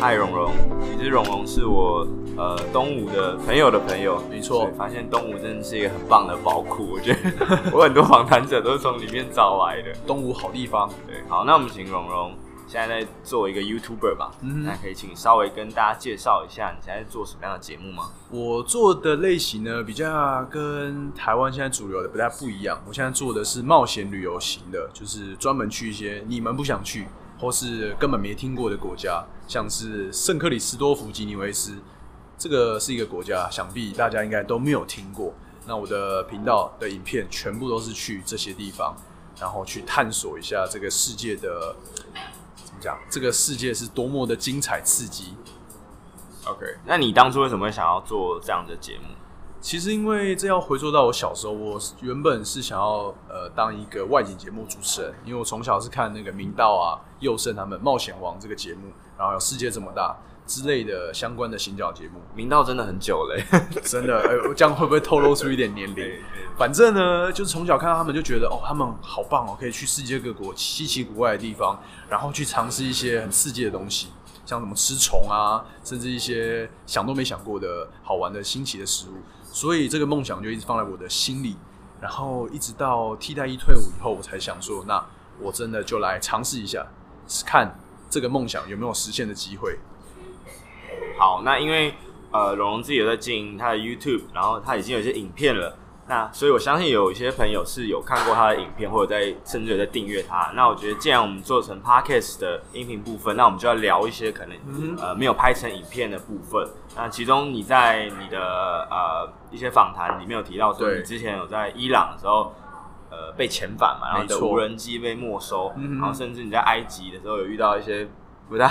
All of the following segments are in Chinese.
嗨，荣荣，其实荣荣是我呃东吴的朋友的朋友，没错。发现东吴真的是一个很棒的宝库，我觉得 我很多访谈者都是从里面找来的。东吴好地方，对。好，那我们请荣荣现在在做一个 YouTuber 吧，嗯，那可以请稍微跟大家介绍一下你现在在做什么样的节目吗？我做的类型呢，比较跟台湾现在主流的不太不一样。我现在做的是冒险旅游型的，就是专门去一些你们不想去。或是根本没听过的国家，像是圣克里斯多福吉尼维斯，这个是一个国家，想必大家应该都没有听过。那我的频道的影片全部都是去这些地方，然后去探索一下这个世界的讲？这个世界是多么的精彩刺激。OK，那你当初为什么会想要做这样的节目？其实，因为这要回溯到我小时候，我原本是想要呃当一个外景节目主持人，因为我从小是看那个明道啊、佑胜他们《冒险王》这个节目，然后有《世界这么大》之类的相关的行脚节目。明道真的很久嘞，真的，哎、欸，这样会不会透露出一点年龄？反正呢，就是从小看到他们就觉得哦，他们好棒哦，可以去世界各国稀奇古怪的地方，然后去尝试一些很刺激的东西，像什么吃虫啊，甚至一些想都没想过的好玩的新奇的食物。所以这个梦想就一直放在我的心里，然后一直到替代役退伍以后，我才想说，那我真的就来尝试一下，看这个梦想有没有实现的机会。好，那因为呃，龙龙自己有在经营他的 YouTube，然后他已经有一些影片了。那所以，我相信有一些朋友是有看过他的影片，或者在甚至有在订阅他。那我觉得，既然我们做成 Podcast 的音频部分，那我们就要聊一些可能、嗯、呃没有拍成影片的部分。那其中你在你的呃一些访谈里面有提到说，你之前有在伊朗的时候呃被遣返嘛，然后你的无人机被没收，然后甚至你在埃及的时候有遇到一些。不大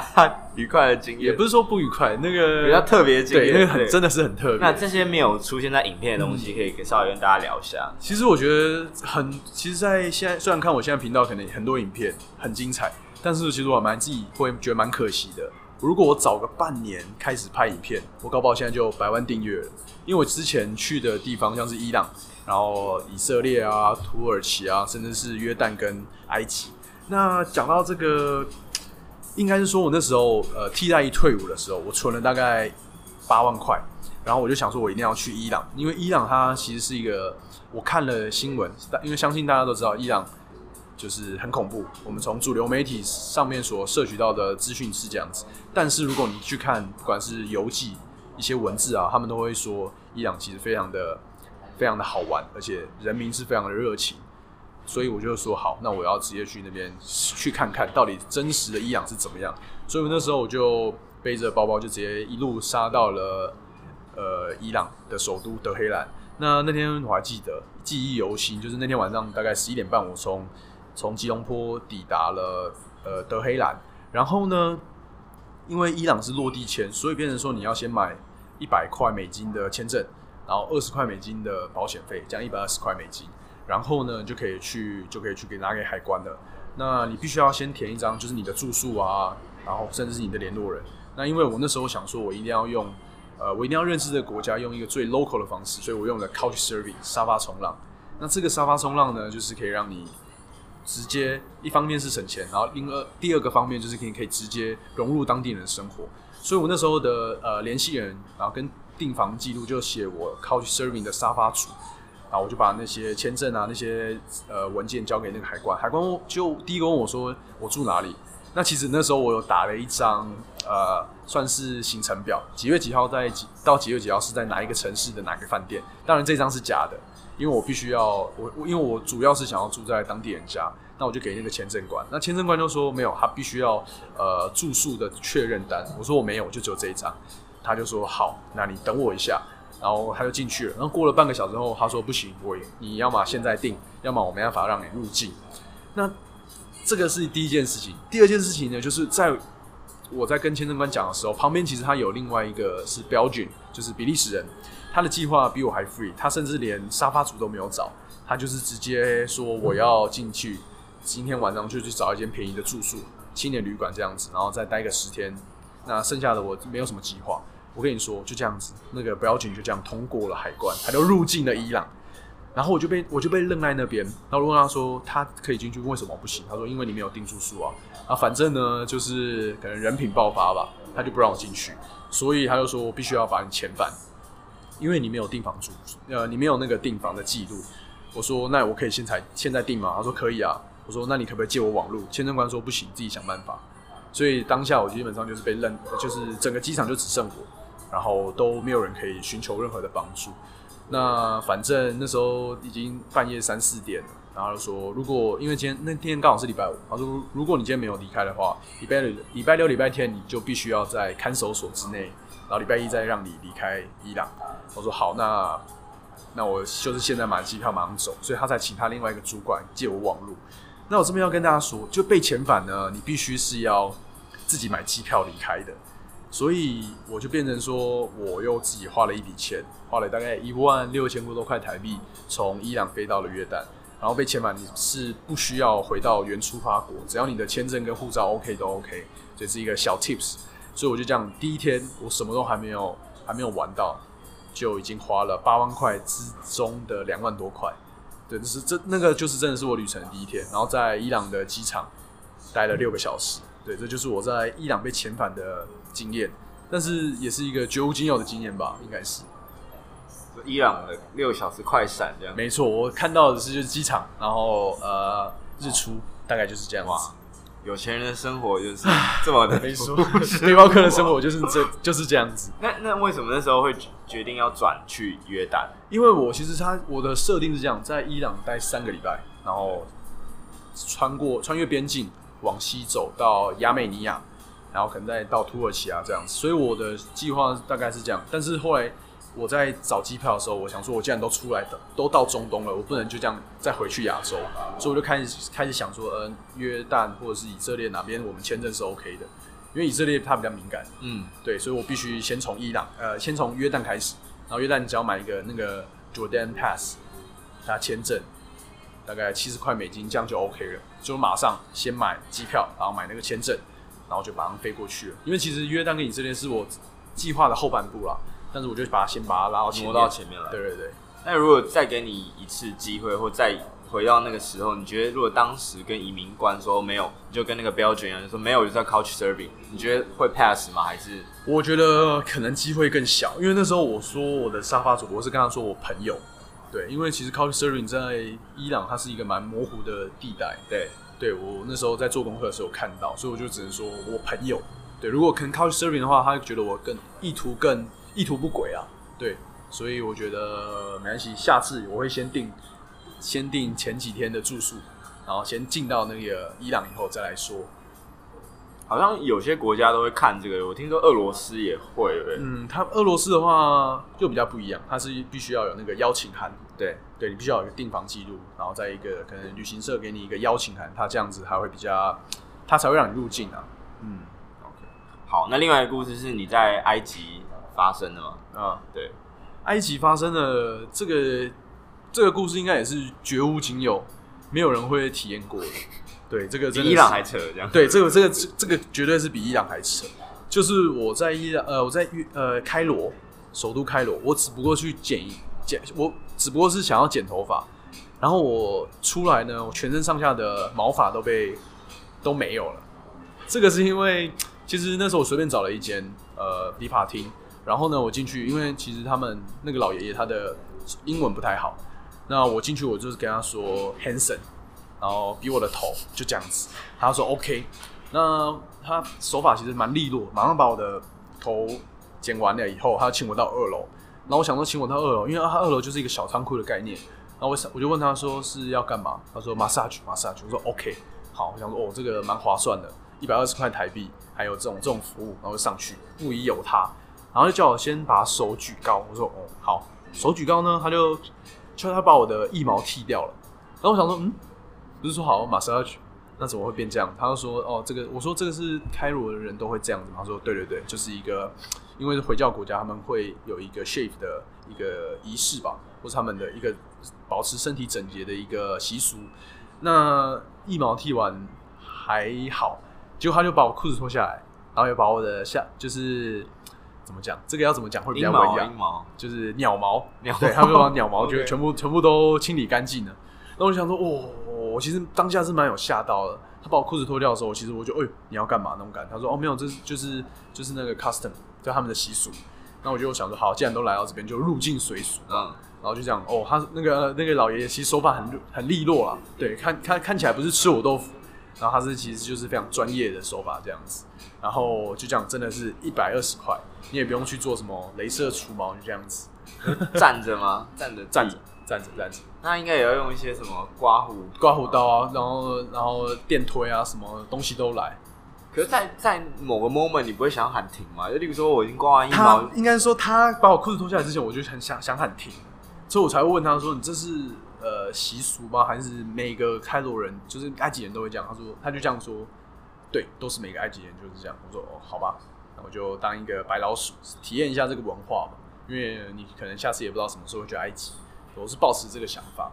愉快的经验，也不是说不愉快，那个比较特别的经验，对，那个很真的是很特别。那这些没有出现在影片的东西，可以稍微跟大家聊一下。其实我觉得很，其实，在现在虽然看我现在频道可能很多影片很精彩，但是其实我蛮自己会觉得蛮可惜的。如果我早个半年开始拍影片，我搞不好现在就百万订阅了。因为我之前去的地方像是伊朗，然后以色列啊、土耳其啊，甚至是约旦跟埃及。那讲到这个。应该是说，我那时候呃替代役退伍的时候，我存了大概八万块，然后我就想说，我一定要去伊朗，因为伊朗它其实是一个，我看了新闻，因为相信大家都知道，伊朗就是很恐怖。我们从主流媒体上面所摄取到的资讯是这样子，但是如果你去看，不管是游记一些文字啊，他们都会说，伊朗其实非常的非常的好玩，而且人民是非常的热情。所以我就说好，那我要直接去那边去看看到底真实的伊朗是怎么样。所以那时候我就背着包包就直接一路杀到了呃伊朗的首都德黑兰。那那天我还记得记忆犹新，就是那天晚上大概十一点半，我从从吉隆坡抵达了呃德黑兰。然后呢，因为伊朗是落地签，所以变成说你要先买一百块美金的签证，然后二十块美金的保险费，这样一百二十块美金。然后呢，就可以去，就可以去给拿给海关了。那你必须要先填一张，就是你的住宿啊，然后甚至是你的联络人。那因为我那时候想说，我一定要用，呃，我一定要认识这个国家，用一个最 local 的方式，所以我用了 Couchsurfing 沙发冲浪。那这个沙发冲浪呢，就是可以让你直接一方面是省钱，然后另二第二个方面就是可以可以直接融入当地人的生活。所以我那时候的呃联系人，然后跟订房记录就写我 Couchsurfing 的沙发主。然后我就把那些签证啊、那些呃文件交给那个海关，海关就第一个问我说我住哪里。那其实那时候我有打了一张呃算是行程表，几月几号在几到几月几号是在哪一个城市的哪个饭店。当然这张是假的，因为我必须要我因为我主要是想要住在当地人家，那我就给那个签证官。那签证官就说没有，他必须要呃住宿的确认单。我说我没有，就只有这一张。他就说好，那你等我一下。然后他就进去了，然后过了半个小时后，他说不行，我你要么现在定，要么我没办法让你入境。那这个是第一件事情。第二件事情呢，就是在我在跟签证官讲的时候，旁边其实他有另外一个是 Belgian，就是比利时人，他的计划比我还 free，他甚至连沙发主都没有找，他就是直接说我要进去，今天晚上就去找一间便宜的住宿，青年旅馆这样子，然后再待个十天，那剩下的我没有什么计划。我跟你说，就这样子，那个不要紧就这样通过了海关，他就入境了伊朗。然后我就被我就被愣在那边。然后我问他说他可以进去，为什么不行？他说因为你没有订住宿啊。啊，反正呢就是可能人品爆发吧，他就不让我进去，所以他就说我必须要把你遣返，因为你没有订房住，呃，你没有那个订房的记录。我说那我可以现在现在订吗？他说可以啊。我说那你可不可以借我网络？签证官说不行，自己想办法。所以当下我基本上就是被认，就是整个机场就只剩我，然后都没有人可以寻求任何的帮助。那反正那时候已经半夜三四点了，然后说如果因为今天那天刚好是礼拜五，他说如果你今天没有离开的话，礼拜六、礼拜六、礼拜天你就必须要在看守所之内，然后礼拜一再让你离开伊朗。我说好，那那我就是现在买机票马上走，所以他才请他另外一个主管借我网路。那我这边要跟大家说，就被遣返呢，你必须是要自己买机票离开的，所以我就变成说，我又自己花了一笔钱，花了大概一万六千多块台币，从伊朗飞到了约旦，然后被遣返，你是不需要回到原出发国，只要你的签证跟护照 OK 都 OK，这是一个小 tips，所以我就这样，第一天我什么都还没有还没有玩到，就已经花了八万块之中的两万多块。对，就是这那个就是真的是我旅程第一天，然后在伊朗的机场待了六个小时。对，这就是我在伊朗被遣返的经验，但是也是一个绝无仅有的经验吧，应该是。伊朗的六小时快闪这样。没错，我看到的是就是机场，然后呃日出，大概就是这样子。有钱人的生活就是这么的没错，背包客的生活就是这就是这样子。那那为什么那时候会决定要转去约旦？因为我其实他我的设定是这样，在伊朗待三个礼拜，然后穿过穿越边境往西走到亚美尼亚，然后可能再到土耳其啊这样子。所以我的计划大概是这样，但是后来。我在找机票的时候，我想说，我既然都出来的，都到中东了，我不能就这样再回去亚洲，所以我就开始开始想说，呃，约旦或者是以色列哪边我们签证是 OK 的，因为以色列它比较敏感，嗯，对，所以我必须先从伊朗，呃，先从约旦开始，然后约旦你只要买一个那个 Jordan Pass，它签证大概七十块美金，这样就 OK 了，就马上先买机票，然后买那个签证，然后就马上飞过去了，因为其实约旦跟以色列是我计划的后半部啦。但是我就把它先把它拉到前面，挪到前面来。对对对。那如果再给你一次机会，或再回到那个时候，你觉得如果当时跟移民官说没有，你就跟那个标准一样，就说没有，就在 couch serving，你觉得会 pass 吗？还是？我觉得可能机会更小，因为那时候我说我的沙发主，播是跟他说我朋友。对，因为其实 couch serving 在伊朗它是一个蛮模糊的地带。对，对我那时候在做功课的时候看到，所以我就只能说我朋友。对，如果可能 Couch serving 的话，他觉得我更意图更。意图不轨啊，对，所以我觉得没关系。下次我会先订，先订前几天的住宿，然后先进到那个伊朗以后再来说。好像有些国家都会看这个，我听说俄罗斯也会。嗯，他俄罗斯的话就比较不一样，他是必须要有那个邀请函，对，对你必须要有一个订房记录，然后再一个可能旅行社给你一个邀请函，他这样子还会比较，他才会让你入境啊。嗯，OK。好，那另外一个故事是你在埃及。发生的吗？啊，对，埃及发生的这个这个故事应该也是绝无仅有，没有人会体验过的。对，这个真的比伊朗还扯，这样。对，这个这个这个绝对是比伊朗还扯。就是我在伊朗，呃，我在呃开罗，首都开罗，我只不过去剪剪，我只不过是想要剪头发，然后我出来呢，我全身上下的毛发都被都没有了。这个是因为其实那时候我随便找了一间呃理发厅。然后呢，我进去，因为其实他们那个老爷爷他的英文不太好，那我进去我就是跟他说 Hanson，然后比我的头就这样子，他说 OK，那他手法其实蛮利落，马上把我的头剪完了以后，他请我到二楼，然后我想说请我到二楼，因为他二楼就是一个小仓库的概念，然后我想我就问他说是要干嘛，他说 massage massage，我说 OK，好，我想说哦这个蛮划算的，一百二十块台币，还有这种这种服务，然后就上去不疑有他。然后就叫我先把手举高，我说哦好，手举高呢，他就叫他把我的腋毛剃掉了。然后我想说，嗯，不是说好马上要去，那怎么会变这样？他就说哦，这个我说这个是开罗的人都会这样子。他说对对对，就是一个因为是回教国家，他们会有一个 shave 的一个仪式吧，或是他们的一个保持身体整洁的一个习俗。那一毛剃完还好，结果他就把我裤子脱下来，然后又把我的下就是。怎么讲？这个要怎么讲会比较文雅？毛就是鸟毛，鸟毛对，他们就把鸟毛就全部全部都清理干净了。那我就想说，哦，我其实当下是蛮有吓到的。他把我裤子脱掉的时候，其实我就，哎、欸，你要干嘛那种感觉？他说，哦，没有，这是就是就是那个 custom，就他们的习俗。那我就想说，好，既然都来到这边，就入境随俗。嗯，然后就这样，哦，他那个那个老爷爷其实手法很很利落啊，对，看看看起来不是吃我豆腐，然后他是其实就是非常专业的手法这样子。然后就这样，真的是一百二十块，你也不用去做什么镭射除毛，就这样子。站着吗？站着，站着。站着站着，那应该也要用一些什么刮胡刮胡刀啊，然后然后电推啊，什么东西都来。可是在，在在某个 moment，你不会想要喊停吗？就例如说，我已经刮完一毛，应该说他把我裤子脱下来之前，我就很想想喊停，所以我才会问他说：“你这是呃习俗吗？还是每个开罗人，就是埃及人都会这样？”他说：“他就这样说，对，都是每个埃及人就是这样。”我说：“哦，好吧，那我就当一个白老鼠，体验一下这个文化吧，因为你可能下次也不知道什么时候去埃及。”我是抱持这个想法，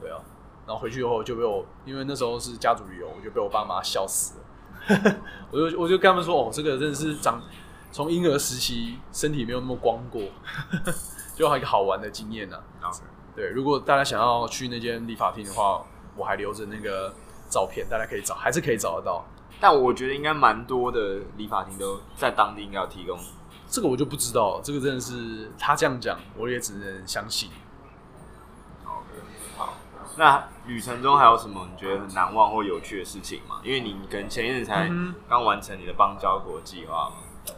对啊，然后回去以后就被我，因为那时候是家族旅游，我就被我爸妈笑死了。我就我就跟他们说，哦，这个真的是长从婴儿时期身体没有那么光过，就还有一个好玩的经验呢、啊。对，如果大家想要去那间理发厅的话，我还留着那个照片，大家可以找，还是可以找得到。但我觉得应该蛮多的理发厅都在当地应该有提供。这个我就不知道，这个真的是他这样讲，我也只能相信。那旅程中还有什么你觉得很难忘或有趣的事情吗？因为你可能前一阵才刚完成你的邦交国计划嘛。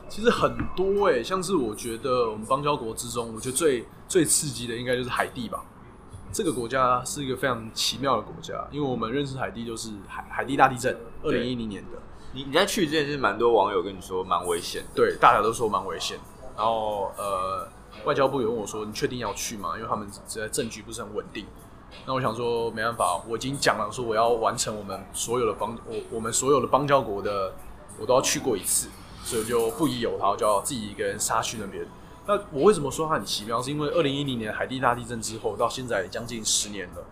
其实很多哎、欸，像是我觉得我们邦交国之中，我觉得最最刺激的应该就是海地吧。这个国家是一个非常奇妙的国家，因为我们认识海地就是海海地大地震，二零一零年的。你你在去之前是蛮多网友跟你说蛮危险，对，大家都说蛮危险。然后呃，外交部也问我说：“你确定要去吗？”因为他们现在政局不是很稳定。那我想说，没办法，我已经讲了，说我要完成我们所有的邦，我我们所有的邦交国的，我都要去过一次，所以我就不疑有他，就要自己一个人杀去那边。那我为什么说它很奇妙？是因为二零一零年海地大地震之后，到现在将近十年了，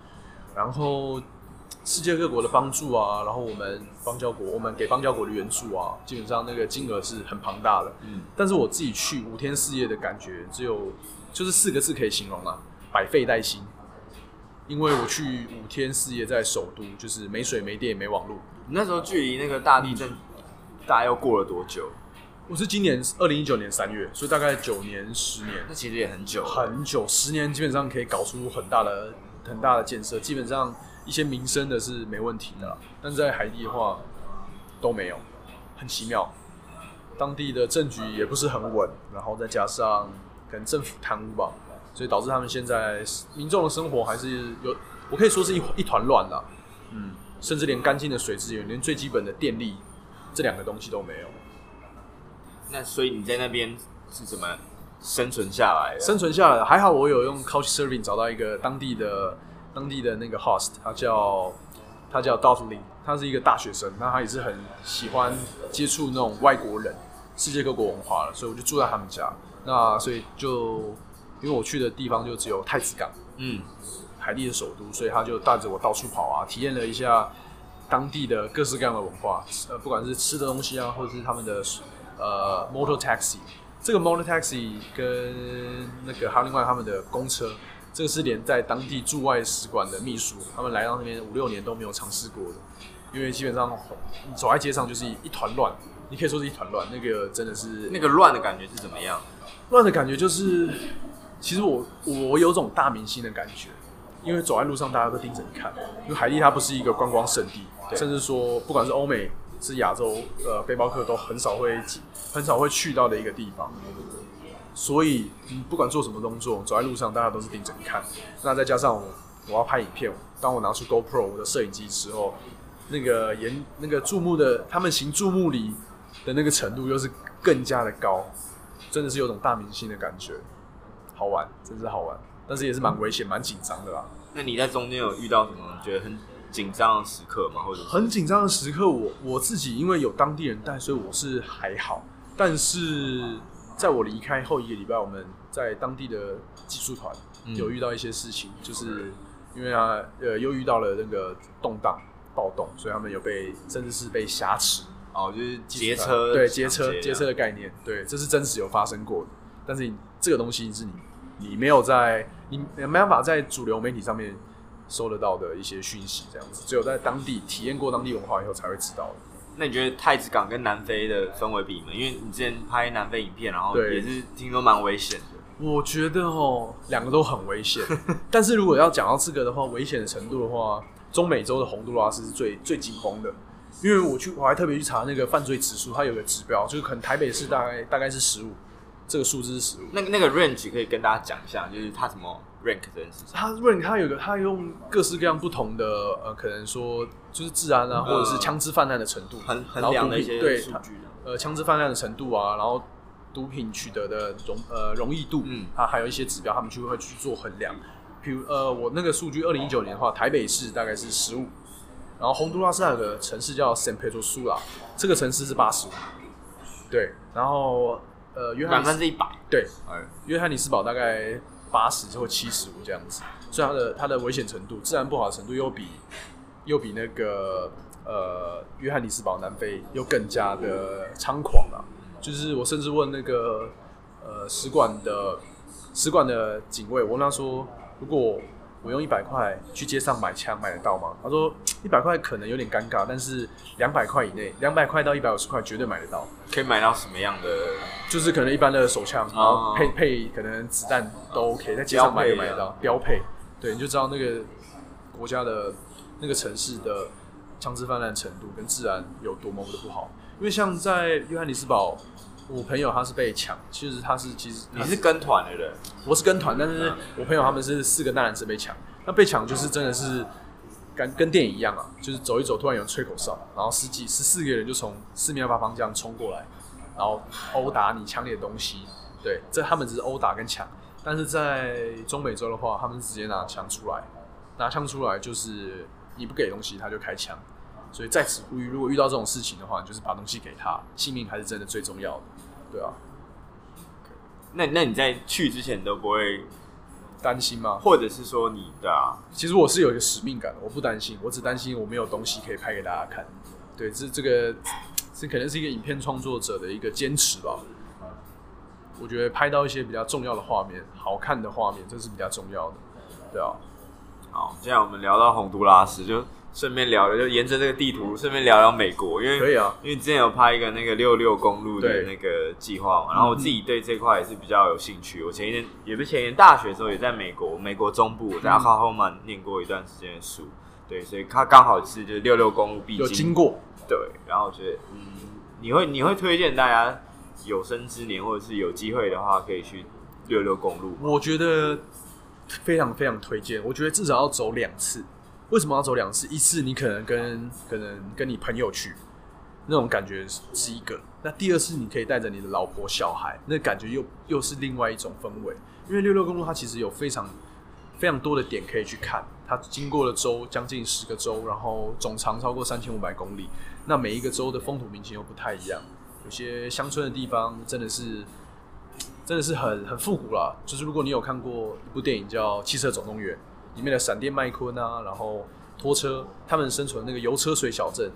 然后世界各国的帮助啊，然后我们邦交国，我们给邦交国的援助啊，基本上那个金额是很庞大的。嗯，但是我自己去五天四夜的感觉，只有就是四个字可以形容啊，百废待兴。因为我去五天四夜在首都，就是没水、没电、没网络。你那时候距离那个大地震大概又过了多久？我是今年二零一九年三月，所以大概九年、十年。那其实也很久，很久，十年基本上可以搞出很大的、很大的建设。基本上一些民生的是没问题的啦，但是在海地的话都没有，很奇妙。当地的政局也不是很稳，然后再加上可能政府贪污吧。所以导致他们现在民众的生活还是有，我可以说是一一团乱了，嗯，甚至连干净的水资源，连最基本的电力这两个东西都没有。那所以你在那边是怎么生存下来的？生存下来还好，我有用 Couchsurfing 找到一个当地的当地的那个 host，他叫他叫 Dudley，他是一个大学生，那他也是很喜欢接触那种外国人、世界各国文化了，所以我就住在他们家。那所以就。因为我去的地方就只有太子港，嗯，海地的首都，所以他就带着我到处跑啊，体验了一下当地的各式各样的文化，呃，不管是吃的东西啊，或者是他们的呃 motor taxi，这个 motor taxi 跟那个还有另外他们的公车，这个是连在当地驻外使馆的秘书，他们来到那边五六年都没有尝试过的，因为基本上你走在街上就是一团乱，你可以说是一团乱，那个真的是那个乱的感觉是怎么样？乱的感觉就是。其实我我有种大明星的感觉，因为走在路上大家都盯着你看。因为海地它不是一个观光胜地，对甚至说不管是欧美是亚洲，呃，背包客都很少会很少会去到的一个地方。所以你不管做什么动作，走在路上大家都是盯着你看。那再加上我，我要拍影片，当我拿出 GoPro 我的摄影机之后，那个沿那个注目的他们行注目礼的那个程度又是更加的高，真的是有种大明星的感觉。好玩，真是好玩，但是也是蛮危险、蛮紧张的啦。那你在中间有遇到什么觉得很紧张的时刻吗？或者很紧张的时刻，我我自己因为有当地人带，所以我是还好。但是在我离开后一个礼拜，我们在当地的技术团有遇到一些事情，嗯、就是因为啊，呃，又遇到了那个动荡、暴动，所以他们有被甚至是被挟持，哦，就是劫车，对，劫车劫车的概念，对，这是真实有发生过的。但是你这个东西是你你没有在你没办法在主流媒体上面收得到的一些讯息，这样子，只有在当地体验过当地文化以后才会知道的。那你觉得太子港跟南非的氛围比吗？因为你之前拍南非影片，然后也是听说蛮危险的。我觉得哦，两个都很危险。但是如果要讲到这个的话，危险的程度的话，中美洲的洪都拉斯是最最紧绷的。因为我去，我还特别去查那个犯罪指数，它有个指标，就是可能台北市大概大概是十五，这个数字是十五。那个那个 range 可以跟大家讲一下，就是它怎么 rank 这件事情。它 rank 它有个，它用各式各样不同的呃，可能说就是治安啊，或者是枪支泛滥的程度，衡衡量的一些数据。呃，枪支泛滥的程度啊，然后毒品取得的容呃容易度，嗯，它还有一些指标，他们就会去做衡量。比如呃，我那个数据，二零一九年的话，台北市大概是十五。然后洪都拉斯有个城市叫圣佩德罗苏拉，这个城市是八十五，对。然后呃，约翰百分之一百，对，约翰尼斯堡大概八十或七十五这样子，所以它的它的危险程度、自然不好的程度又比又比那个呃约翰尼斯堡南非又更加的猖狂了。就是我甚至问那个呃使馆的使馆的警卫，我问他说，如果我用一百块去街上买枪，买得到吗？他说一百块可能有点尴尬，但是两百块以内，两百块到一百五十块绝对买得到。可以买到什么样的？就是可能一般的手枪，然后配配可能子弹都 OK，在街上买也买得到，标配。对，你就知道那个国家的那个城市的枪支泛滥程度跟治安有多么的不好。因为像在约翰尼斯堡。我朋友他是被抢，其实他是其实你是跟团的人，我是跟团，但是我朋友他们是四个大男生被抢，那被抢就是真的是跟跟电影一样啊，就是走一走，突然有人吹口哨，然后十几十四个人就从四面八方这样冲过来，然后殴打你抢你的东西，对，这他们只是殴打跟抢，但是在中美洲的话，他们是直接拿枪出来，拿枪出来就是你不给东西他就开枪，所以在此呼吁，如果遇到这种事情的话，你就是把东西给他，性命还是真的最重要的。对啊，那那你在去之前都不会担心吗？或者是说你对啊？其实我是有一个使命感，我不担心，我只担心我没有东西可以拍给大家看。对，这这个这可能是一个影片创作者的一个坚持吧。我觉得拍到一些比较重要的画面，好看的画面，这是比较重要的。对啊，好，现在我们聊到洪都拉斯就。顺便聊聊，就沿着这个地图，顺便聊聊美国，因为可以啊，因为之前有拍一个那个六六公路的那个计划嘛，然后我自己对这块也是比较有兴趣。我前一年也不是前一年大学的时候也在美国，美国中部我在奥克拉荷马念过一段时间的书，对，所以它刚好是就是六六公路必经，有经过，对，然后我觉得嗯，你会你会推荐大家有生之年或者是有机会的话可以去六六公路？我觉得非常非常推荐，我觉得至少要走两次。为什么要走两次？一次你可能跟可能跟你朋友去，那种感觉是一个；那第二次你可以带着你的老婆小孩，那感觉又又是另外一种氛围。因为六六公路它其实有非常非常多的点可以去看，它经过了州将近十个州，然后总长超过三千五百公里。那每一个州的风土民情又不太一样，有些乡村的地方真的是 真的是很很复古啦。就是如果你有看过一部电影叫《汽车总动员》。里面的闪电麦昆啊，然后拖车，他们生存的那个油车水小镇，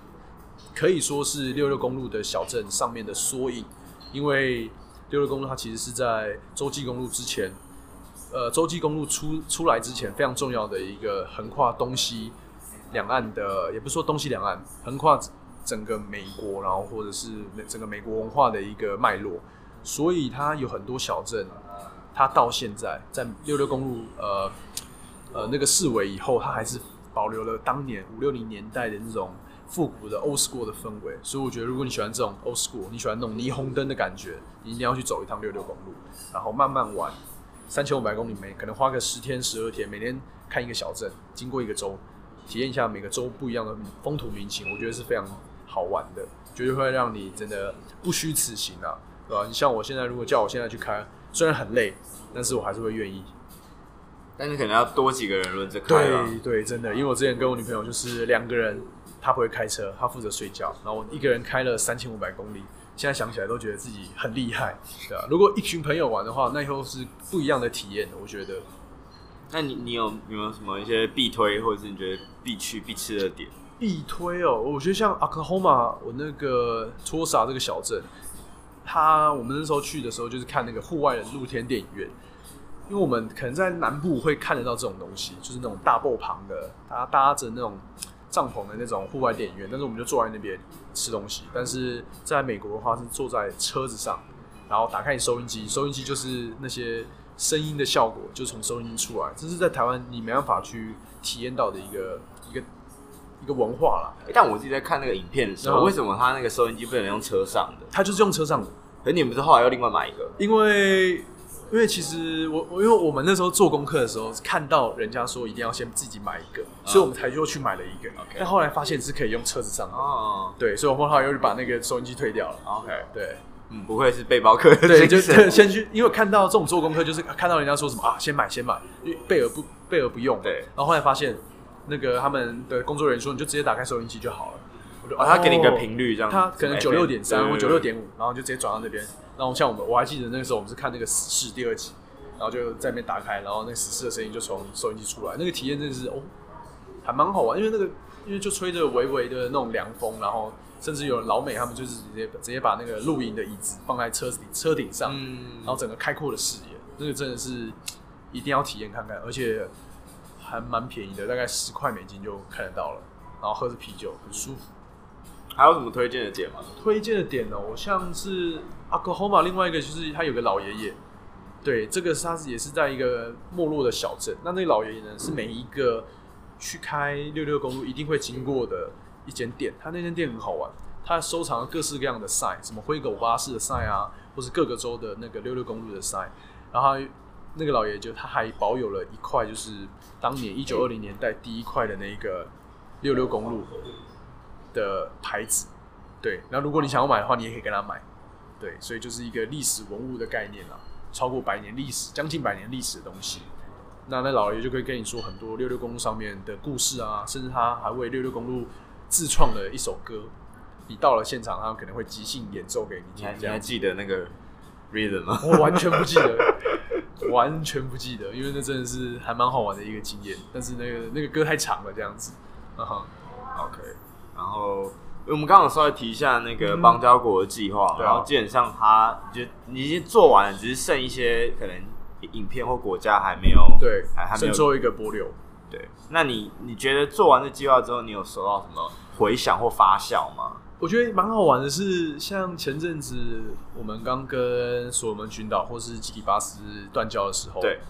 可以说是六六公路的小镇上面的缩影。因为六六公路它其实是在洲际公路之前，呃，洲际公路出出来之前非常重要的一个横跨东西两岸的，也不是说东西两岸，横跨整个美国，然后或者是整个美国文化的一个脉络，所以它有很多小镇，它到现在在六六公路，呃。呃，那个式微以后，它还是保留了当年五六零年代的那种复古的 old school 的氛围。所以我觉得，如果你喜欢这种 old school，你喜欢那种霓虹灯的感觉，你一定要去走一趟六六公路，然后慢慢玩三千五百公里，每可能花个十天十二天，每天看一个小镇，经过一个州，体验一下每个州不一样的风土民情，我觉得是非常好玩的，绝对会让你真的不虚此行啊，对吧？你像我现在，如果叫我现在去开，虽然很累，但是我还是会愿意。但是可能要多几个人轮着开。对对，真的，因为我之前跟我女朋友就是两个人，她不会开车，她负责睡觉，然后我一个人开了三千五百公里。现在想起来都觉得自己很厉害，对啊。如果一群朋友玩的话，那以后是不一样的体验，我觉得。那你你有有没有什么一些必推，或者是你觉得必去必吃的点？必推哦，我觉得像 Oklahoma，我那个托萨这个小镇，他我们那时候去的时候就是看那个户外的露天电影院，因为我们可能在南部会看得到这种东西，就是那种大布棚的，搭搭着那种帐篷的那种户外电影院，但是我们就坐在那边吃东西。但是在美国的话是坐在车子上，然后打开你收音机，收音机就是那些声音的效果就从收音机出来，这是在台湾你没办法去体验到的一个一个。一个文化啦，但我自己在看那个影片的时候，为什么他那个收音机不能用车上的？他就是用车上的。可是你们不是后来要另外买一个？因为，因为其实我我因为我们那时候做功课的时候，看到人家说一定要先自己买一个，所以我们才又去买了一个。但后来发现是可以用车子上的哦。对，所以我们后来又把那个收音机退掉了。OK，对，嗯，不会是背包客的。对，就 先去，因为看到这种做功课，就是看到人家说什么啊，先买先买，因为备而不备而不用。对，然后后来发现。那个他们的工作人员说，你就直接打开收音机就好了。他给你一个频率这样，他可能九六点三或九六点五，然后就直接转到那边。然后像我们，我还记得那个时候我们是看那个死侍第二集，然后就在那边打开，然后那个死侍的声音就从收音机出来，那个体验真的是哦，还蛮好玩。因为那个因为就吹着微微的那种凉风，然后甚至有老美他们就是直接直接把那个露营的椅子放在车子里车顶上，嗯，然后整个开阔的视野，那个真的是一定要体验看看，而且。还蛮便宜的，大概十块美金就看得到了，然后喝着啤酒很舒服。还有什么推荐的点吗？推荐的点呢？我像是阿科霍马另外一个就是他有个老爷爷，对，这个他是也是在一个没落的小镇。那那个老爷爷呢，是每一个去开六六公路一定会经过的一间店。他那间店很好玩，他收藏了各式各样的赛什么灰狗巴士的赛啊，或是各个州的那个六六公路的赛然后。那个老爷就他还保有了一块，就是当年一九二零年代第一块的那个六六公路的牌子，对。那如果你想要买的话，你也可以跟他买，对。所以就是一个历史文物的概念啦，超过百年历史，将近百年历史的东西。那那老爷就可以跟你说很多六六公路上面的故事啊，甚至他还为六六公路自创了一首歌。你到了现场，他可能会即兴演奏给你听。你还记得那个 rhythm 吗？我完全不记得。完全不记得，因为那真的是还蛮好玩的一个经验。但是那个那个歌太长了，这样子。嗯哼，OK。然后我们刚刚稍微提一下那个邦交国的计划，嗯、然后基本上他就你已经做完了，只是剩一些可能影片或国家还没有，对，还还没有最后一个波流。对，那你你觉得做完这计划之后，你有收到什么回响或发酵吗？我觉得蛮好玩的是，像前阵子我们刚跟所罗门群岛或是基里巴斯断交的时候，对，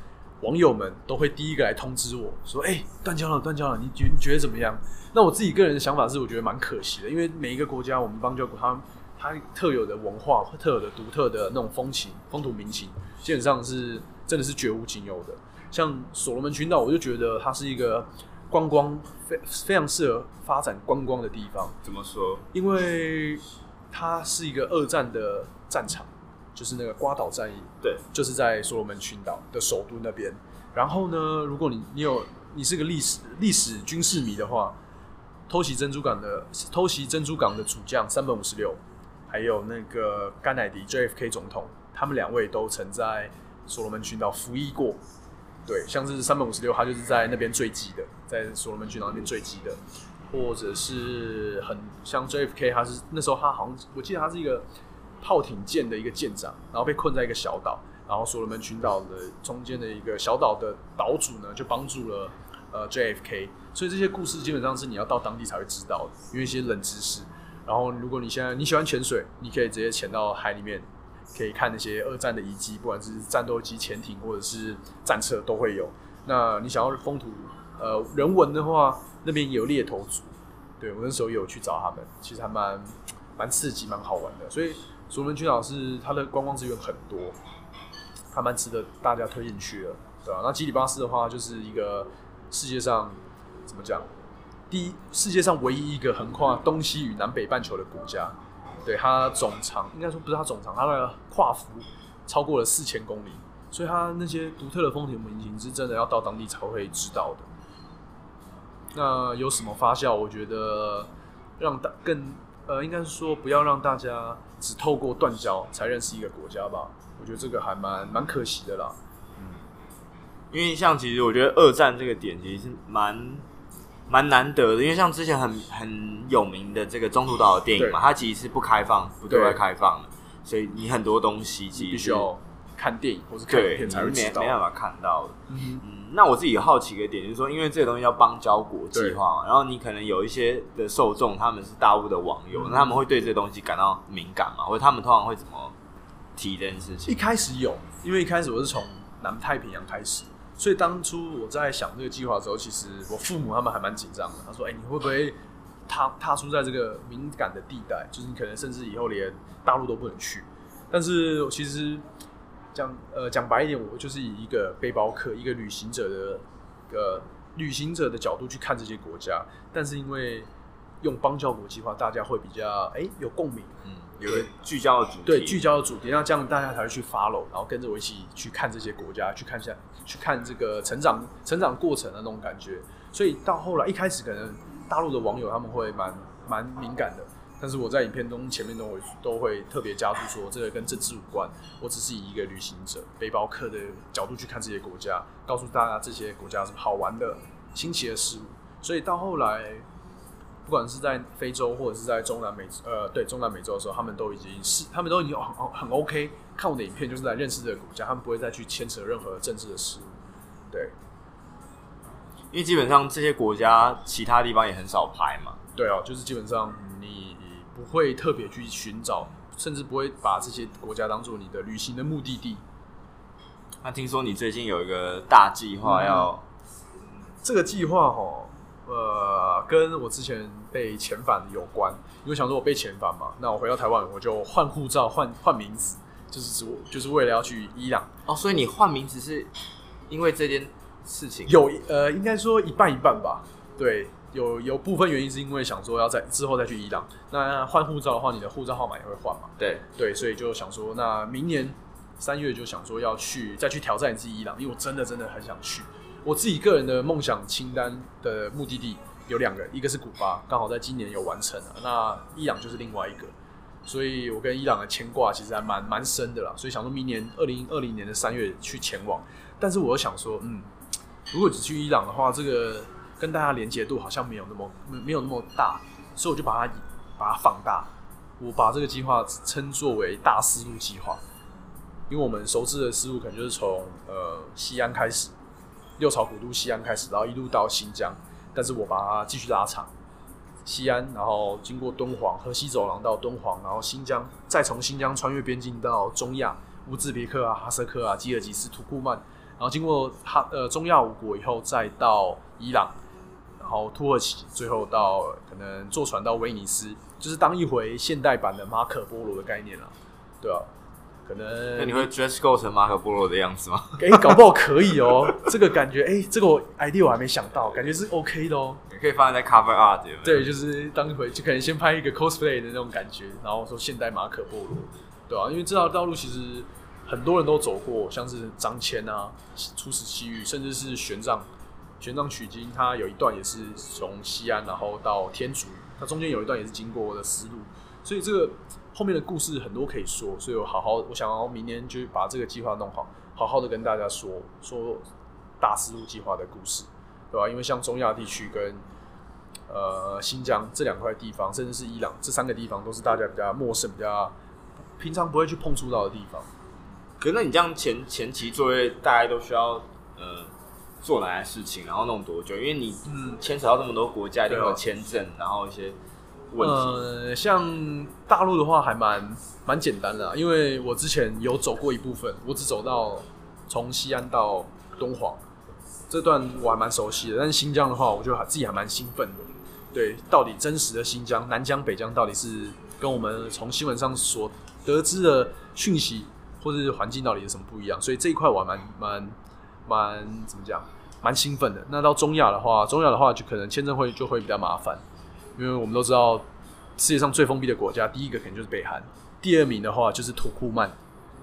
网友们都会第一个来通知我说：“哎、断交了，断交了，你觉你觉得怎么样？”那我自己个人的想法是，我觉得蛮可惜的，因为每一个国家，我们邦交国，它它特有的文化、特有的独特的那种风情、风土民情，基本上是真的是绝无仅有的。像所罗门群岛，我就觉得它是一个。观光非非常适合发展观光的地方。怎么说？因为它是一个二战的战场，就是那个瓜岛战役。对，就是在所罗门群岛的首都那边。然后呢，如果你你有你是个历史历史军事迷的话，偷袭珍珠港的偷袭珍珠港的主将三本五十六，还有那个甘乃迪 JFK 总统，他们两位都曾在所罗门群岛服役过。对，像是三本五十六，他就是在那边坠机的，在所罗门群岛那边坠机的，或者是很像 JFK，他是那时候他好像我记得他是一个炮艇舰的一个舰长，然后被困在一个小岛，然后所罗门群岛的中间的一个小岛的岛主呢就帮助了呃 JFK，所以这些故事基本上是你要到当地才会知道的，因为一些冷知识。然后如果你现在你喜欢潜水，你可以直接潜到海里面。可以看那些二战的遗迹，不管是战斗机、潜艇或者是战车都会有。那你想要风土呃人文的话，那边有猎头族，对，我那时候有去找他们，其实还蛮蛮刺激、蛮好玩的。所以所罗门群岛是它的观光资源很多，还蛮值得大家推进去的，对吧、啊？那基里巴斯的话，就是一个世界上怎么讲，第一世界上唯一一个横跨东西与南北半球的国家。对，它总长应该说不是它总长，它的跨幅超过了四千公里，所以它那些独特的风土民情是真的要到当地才会知道的。那有什么发酵？我觉得让大更呃，应该是说不要让大家只透过断交才认识一个国家吧。我觉得这个还蛮蛮可惜的啦。嗯，因为像其实我觉得二战这个点其实是蛮蛮难得的，因为像之前很很有名的这个中途岛的电影嘛，它其实是不开放、不对外开放的，所以你很多东西其实必须要看电影或是看片才会知道，没没办法看到的。嗯嗯。那我自己好奇一个点就是说，因为这个东西要邦交国计划嘛，然后你可能有一些的受众他们是大陆的网友，那他们会对这个东西感到敏感嘛？或者他们通常会怎么提这件事情？一开始有，因为一开始我是从南太平洋开始。所以当初我在想这个计划的时候，其实我父母他们还蛮紧张的。他说：“哎、欸，你会不会踏踏出在这个敏感的地带？就是你可能甚至以后连大陆都不能去。”但是其实讲呃讲白一点，我就是以一个背包客、一个旅行者的呃旅行者的角度去看这些国家。但是因为用邦交国计划，大家会比较哎、欸、有共鸣，嗯，有个聚焦的主题，对聚焦的主题，那这样大家才会去 follow，然后跟着我一起去看这些国家，去看一下。去看这个成长成长过程的那种感觉，所以到后来一开始可能大陆的网友他们会蛮蛮敏感的，但是我在影片中前面都会都会特别加注说这个跟政治无关，我只是以一个旅行者背包客的角度去看这些国家，告诉大家这些国家是好玩的新奇的事物，所以到后来不管是在非洲或者是在中南美呃对中南美洲的时候，他们都已经是他们都已经很很 OK。看我的影片就是来认识这个国家，他们不会再去牵扯任何政治的事物。对，因为基本上这些国家其他地方也很少拍嘛。对啊，就是基本上你不会特别去寻找，甚至不会把这些国家当做你的旅行的目的地。那听说你最近有一个大计划要，嗯、这个计划哈，呃，跟我之前被遣返有关。因为想说我被遣返嘛，那我回到台湾我就换护照、换换名字。就是我就是为了要去伊朗哦，所以你换名字是因为这件事情？有呃，应该说一半一半吧。对，有有部分原因是因为想说要在之后再去伊朗。那换护照的话，你的护照号码也会换嘛？对对，所以就想说，那明年三月就想说要去再去挑战一次伊朗，因为我真的真的很想去。我自己个人的梦想清单的目的地有两个，一个是古巴，刚好在今年有完成了。那伊朗就是另外一个。所以我跟伊朗的牵挂其实还蛮蛮深的啦，所以想说明年二零二零年的三月去前往，但是我又想说，嗯，如果只去伊朗的话，这个跟大家连接度好像没有那么没有那么大，所以我就把它把它放大，我把这个计划称作为大丝路计划，因为我们熟知的丝路可能就是从呃西安开始，六朝古都西安开始，然后一路到新疆，但是我把它继续拉长。西安，然后经过敦煌，河西走廊到敦煌，然后新疆，再从新疆穿越边境到中亚，乌兹别克啊、哈萨克啊、吉尔吉斯、土库曼，然后经过哈呃中亚五国以后，再到伊朗，然后土耳其，最后到可能坐船到威尼斯，就是当一回现代版的马可波罗的概念了，对啊。可能那你会 dress code 成马可波罗的样子吗？哎、欸，搞不好可以哦、喔。这个感觉，哎、欸，这个 idea 我还没想到，感觉是 OK 的哦、喔。你可以放在 cover art 对就是当一回就可能先拍一个 cosplay 的那种感觉，然后说现代马可波罗，对啊，因为这条道路其实很多人都走过，像是张骞啊、出使西域，甚至是玄奘，玄奘取经，他有一段也是从西安然后到天竺，它中间有一段也是经过的丝路，所以这个。后面的故事很多可以说，所以我好好，我想要明年就把这个计划弄好，好好的跟大家说说大丝路计划的故事，对吧？因为像中亚地区跟呃新疆这两块地方，甚至是伊朗这三个地方，都是大家比较陌生、比较平常不会去碰触到的地方。可是那你这样前前期作业，大家都需要呃做哪些事情，然后弄多久？因为你嗯牵扯到这么多国家，一定有签证，然后一些。呃，像大陆的话还蛮蛮简单的，因为我之前有走过一部分，我只走到从西安到敦煌这段我还蛮熟悉的。但是新疆的话，我觉得自己还蛮兴奋的。对，到底真实的新疆南疆北疆到底是跟我们从新闻上所得知的讯息或者是环境到底有什么不一样？所以这一块我还蛮蛮蛮怎么讲，蛮兴奋的。那到中亚的话，中亚的话就可能签证会就会比较麻烦。因为我们都知道，世界上最封闭的国家，第一个肯定就是北韩，第二名的话就是土库曼，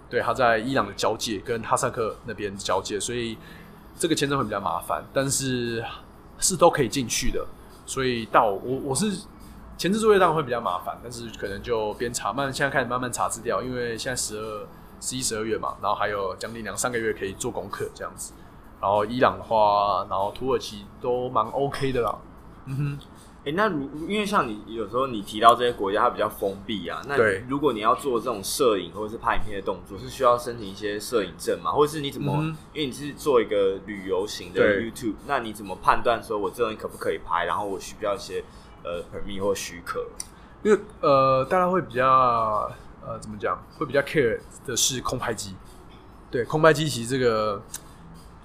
对，他在伊朗的交界，跟哈萨克那边交界，所以这个签证会比较麻烦，但是是都可以进去的。所以到我我是前置作业当然会比较麻烦，但是可能就边查慢，现在开始慢慢查资料，因为现在十二、十一、十二月嘛，然后还有将近两三个月可以做功课这样子。然后伊朗的话，然后土耳其都蛮 OK 的啦。嗯哼。哎、欸，那如因为像你有时候你提到这些国家，它比较封闭啊。那如果你要做这种摄影或者是拍影片的动作，是需要申请一些摄影证嘛？或者是你怎么？嗯、因为你是做一个旅游型的 YouTube，那你怎么判断说我这东西可不可以拍？然后我需要一些呃 permit 或许可？因为呃，大家会比较呃怎么讲？会比较 care 的是空拍机。对，空拍机其实这个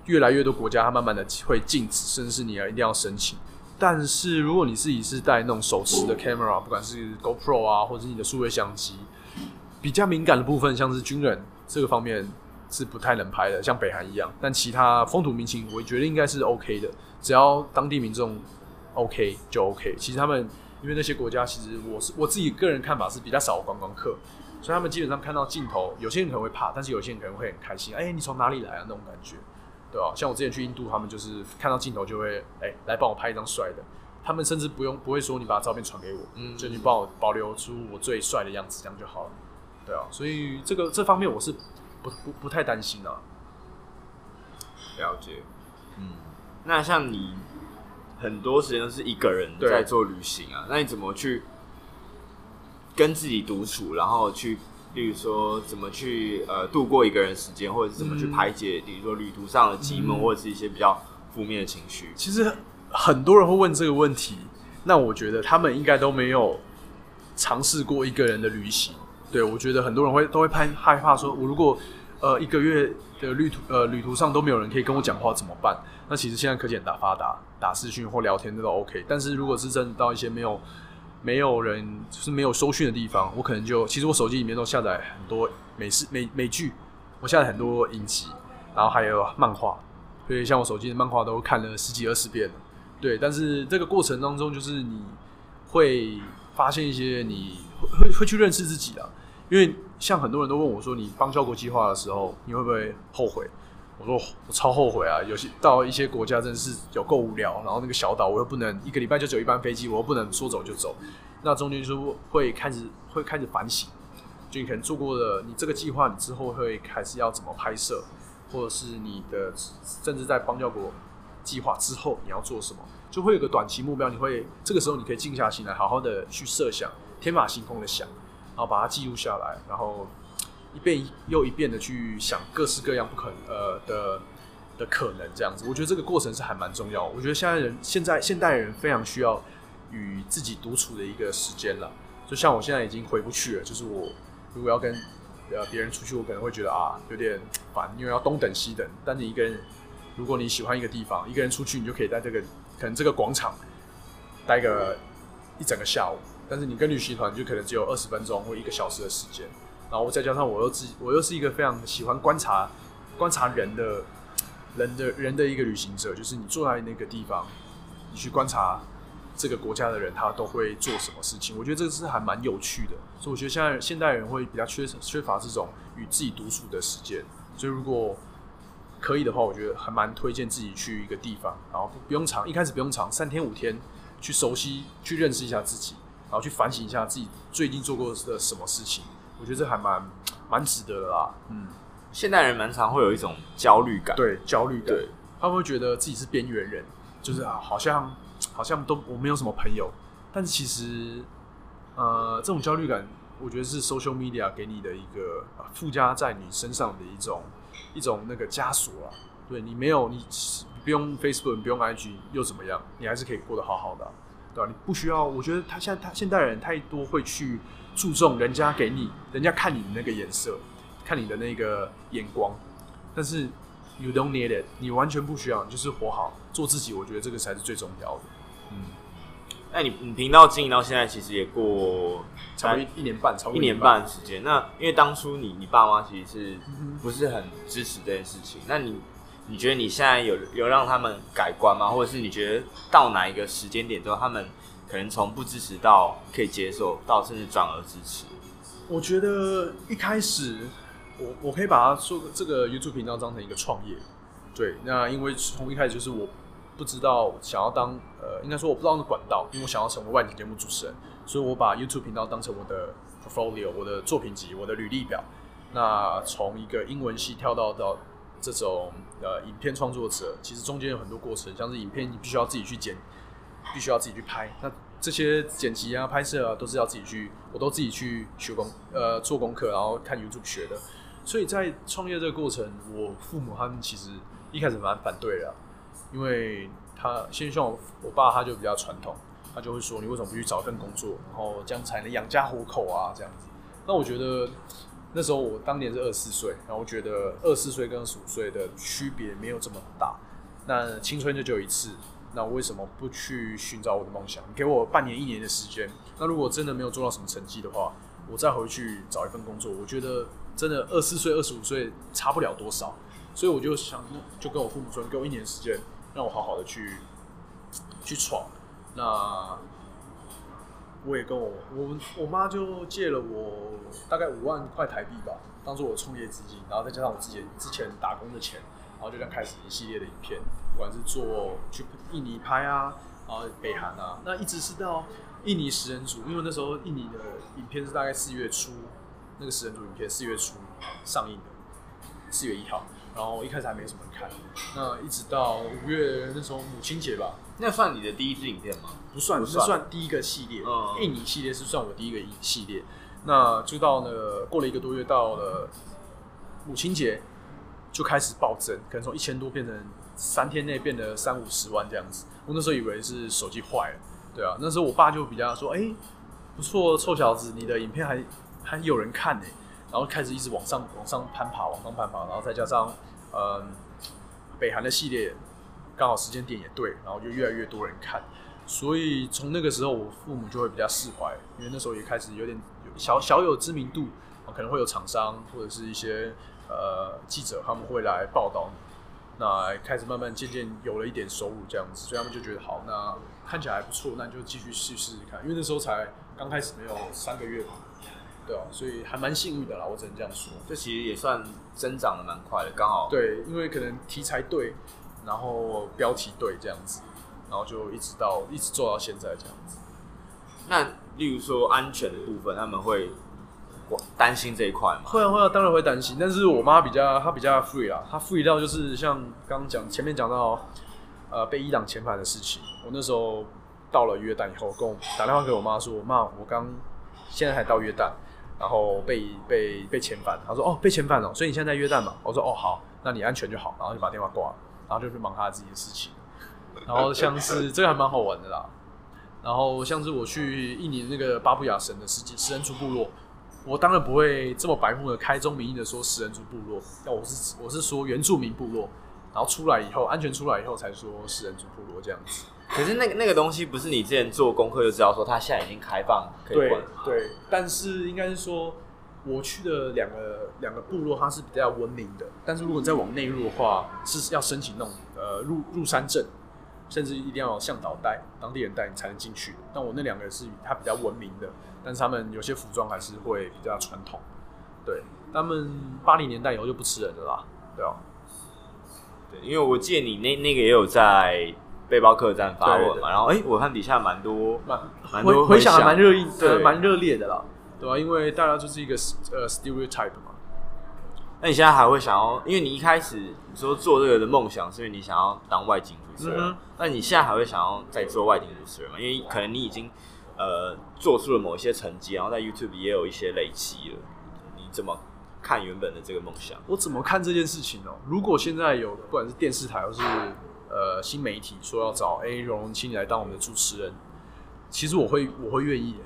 越来越多国家它慢慢的会禁止，甚至是你要一定要申请。但是如果你自己是带那种手持的 camera，不管是 GoPro 啊，或者是你的数位相机，比较敏感的部分，像是军人这个方面是不太能拍的，像北韩一样。但其他风土民情，我觉得应该是 OK 的，只要当地民众 OK 就 OK。其实他们因为那些国家，其实我是我自己个人看法是比较少观光客，所以他们基本上看到镜头，有些人可能会怕，但是有些人可能会很开心。哎、欸，你从哪里来啊？那种感觉。对啊，像我之前去印度，他们就是看到镜头就会哎、欸、来帮我拍一张帅的，他们甚至不用不会说你把照片传给我，嗯，就你帮我保留出我最帅的样子，这样就好了。对啊，所以这个这方面我是不不不太担心啊。了解，嗯，那像你很多时间都是一个人在做旅行啊，那你怎么去跟自己独处，然后去？比如说，怎么去呃度过一个人时间，或者是怎么去排解，比如说旅途上的寂寞，嗯、或者是一些比较负面的情绪。其实很多人会问这个问题，那我觉得他们应该都没有尝试过一个人的旅行。对，我觉得很多人会都会怕害怕说，我如果呃一个月的旅途呃旅途上都没有人可以跟我讲话怎么办？那其实现在科技很大发达，打视讯或聊天都 OK。但是如果是真的到一些没有没有人就是没有收讯的地方，我可能就其实我手机里面都下载很多美式美美剧，我下载很多影集，然后还有漫画，所以像我手机的漫画都看了十几二十遍了。对，但是这个过程当中，就是你会发现一些你会会去认识自己啊，因为像很多人都问我说，你邦交国计划的时候，你会不会后悔？我说我超后悔啊！有些到一些国家真的是有够无聊，然后那个小岛我又不能一个礼拜就只有一班飞机，我又不能说走就走。那中间就会开始会开始反省，就你可能做过的你这个计划，你之后会开始要怎么拍摄，或者是你的甚至在邦交国计划之后你要做什么，就会有个短期目标。你会这个时候你可以静下心来，好好的去设想，天马行空的想，然后把它记录下来，然后。一遍又一遍的去想各式各样不可呃的的可能这样子，我觉得这个过程是还蛮重要。我觉得现在人现在现代人非常需要与自己独处的一个时间了。就像我现在已经回不去了，就是我如果要跟呃别人出去，我可能会觉得啊有点烦，因为要东等西等。但你一个人，如果你喜欢一个地方，一个人出去，你就可以在这个可能这个广场待个一整个下午。但是你跟旅行团就可能只有二十分钟或一个小时的时间。然后再加上我又自，我又是一个非常喜欢观察、观察人的、人的人的一个旅行者。就是你坐在那个地方，你去观察这个国家的人，他都会做什么事情。我觉得这个是还蛮有趣的。所以我觉得现在现代人会比较缺缺乏这种与自己独处的时间。所以如果可以的话，我觉得还蛮推荐自己去一个地方，然后不用长，一开始不用长，三天五天去熟悉、去认识一下自己，然后去反省一下自己最近做过的什么事情。我觉得这还蛮蛮值得的啦。嗯，现代人蛮常会有一种焦虑感，对焦虑感，对，他们会觉得自己是边缘人，就是啊，好像好像都我没有什么朋友。但是其实，呃，这种焦虑感，我觉得是 social media 给你的一个附加在你身上的一种一种那个枷锁啊。对，你没有，你不用 Facebook，你不用 IG 又怎么样？你还是可以过得好好的啊，对吧？你不需要，我觉得他现在他现代人太多会去。注重人家给你，人家看你的那个颜色，看你的那个眼光，但是 you don't need it，你完全不需要，你就是活好，做自己。我觉得这个才是最重要的。嗯，那你你频道经营到现在，其实也过差不多一年半，超过一年半时间。那因为当初你你爸妈其实是不是很支持这件事情？那你你觉得你现在有有让他们改观吗？或者是你觉得到哪一个时间点之后，他们？可能从不支持到可以接受，到甚至转而支持。我觉得一开始，我我可以把它说这个 YouTube 频道当成一个创业。对，那因为从一开始就是我不知道想要当呃，应该说我不知道那个管道，因为我想要成为外景节目主持人，所以我把 YouTube 频道当成我的 portfolio，我的作品集，我的履历表。那从一个英文系跳到到这种呃影片创作者，其实中间有很多过程，像是影片你必须要自己去剪。必须要自己去拍。那这些剪辑啊、拍摄啊，都是要自己去，我都自己去学功，呃，做功课，然后看 YouTube 学的。所以在创业这个过程，我父母他们其实一开始蛮反对的，因为他先像我我爸他就比较传统，他就会说，你为什么不去找份工作，然后这样才能养家糊口啊这样子。那我觉得那时候我当年是二十四岁，然后我觉得二十四岁跟二十五岁的区别没有这么大，那青春就只有一次。那为什么不去寻找我的梦想？给我半年、一年的时间。那如果真的没有做到什么成绩的话，我再回去找一份工作。我觉得真的二十四岁、二十五岁差不了多少。所以我就想，就跟我父母说，给我一年时间，让我好好的去去闯。那我也跟我我我妈就借了我大概五万块台币吧，当做我创业资金，然后再加上我自己之前打工的钱。然后就这样开始一系列的影片，不管是做去印尼拍啊，然后北韩啊，那一直是到印尼食人族，因为那时候印尼的影片是大概四月初，那个食人族影片四月初上映的，四月一号，然后一开始还没什么人看，那一直到五月那时候母亲节吧，那算你的第一支影片吗？不算，不算，算第一个系列，嗯，印尼系列是算我第一个系列，那就到呢过了一个多月到了母亲节。就开始暴增，可能从一千多变成三天内变得三五十万这样子。我那时候以为是手机坏了，对啊。那时候我爸就比较说：“哎、不错，臭小子，你的影片还还有人看呢。”然后开始一直往上往上攀爬，往上攀爬。然后再加上嗯，北韩的系列刚好时间点也对，然后就越来越多人看。所以从那个时候，我父母就会比较释怀，因为那时候也开始有点小小有知名度，可能会有厂商或者是一些。呃，记者他们会来报道你，那开始慢慢渐渐有了一点收入这样子，所以他们就觉得好，那看起来还不错，那你就继续试试看，因为那时候才刚开始没有三个月嘛，对啊，所以还蛮幸运的啦，我只能这样说。这其实也算增长的蛮快的，刚好。对，因为可能题材对，然后标题对这样子，然后就一直到一直做到现在这样子。那例如说安全的部分，他们会。担心这一块吗？会啊会啊，当然会担心。但是我妈比较，她比较 free 啊，她 free 到就是像刚刚讲前面讲到，呃，被伊朗遣返的事情。我那时候到了约旦以后，跟我打电话给我妈说：“我妈，我刚现在才到约旦，然后被被被遣返。”她说：“哦，被遣返了，所以你现在在约旦嘛？”我说：“哦，好，那你安全就好。”然后就把电话挂了，然后就去忙她自己的事情。然后像是这个还蛮好玩的啦。然后像是我去印尼那个巴布亚省的食食人族部落。我当然不会这么白目的开宗明义的说食人族部落，但我是我是说原住民部落，然后出来以后安全出来以后才说食人族部落这样子。可是那个那个东西不是你之前做功课就知道说它现在已经开放可以对对，但是应该是说我去的两个两个部落它是比较文明的，但是如果再往内陆的话是要申请那种呃入入山证，甚至一定要向导带当地人带你才能进去。但我那两个是它比较文明的。但是他们有些服装还是会比较传统，对，他们八零年代以后就不吃人的啦，对啊，对，因为我记得你那那个也有在背包客栈发文嘛，然后哎、欸，我看底下蛮多蛮蛮多回响还蛮热议，对，蛮热烈的啦，对啊，因为大家就是一个呃 stereotype 嘛。那你现在还会想要？因为你一开始你说做这个的梦想是因为你想要当外景主持人，嗯、那你现在还会想要再做外景主持人吗？因为可能你已经。呃，做出了某一些成绩，然后在 YouTube 也有一些累积了。你怎么看原本的这个梦想？我怎么看这件事情呢？如果现在有不管是电视台或是呃新媒体说要找哎荣荣请你来当我们的主持人，其实我会我会愿意，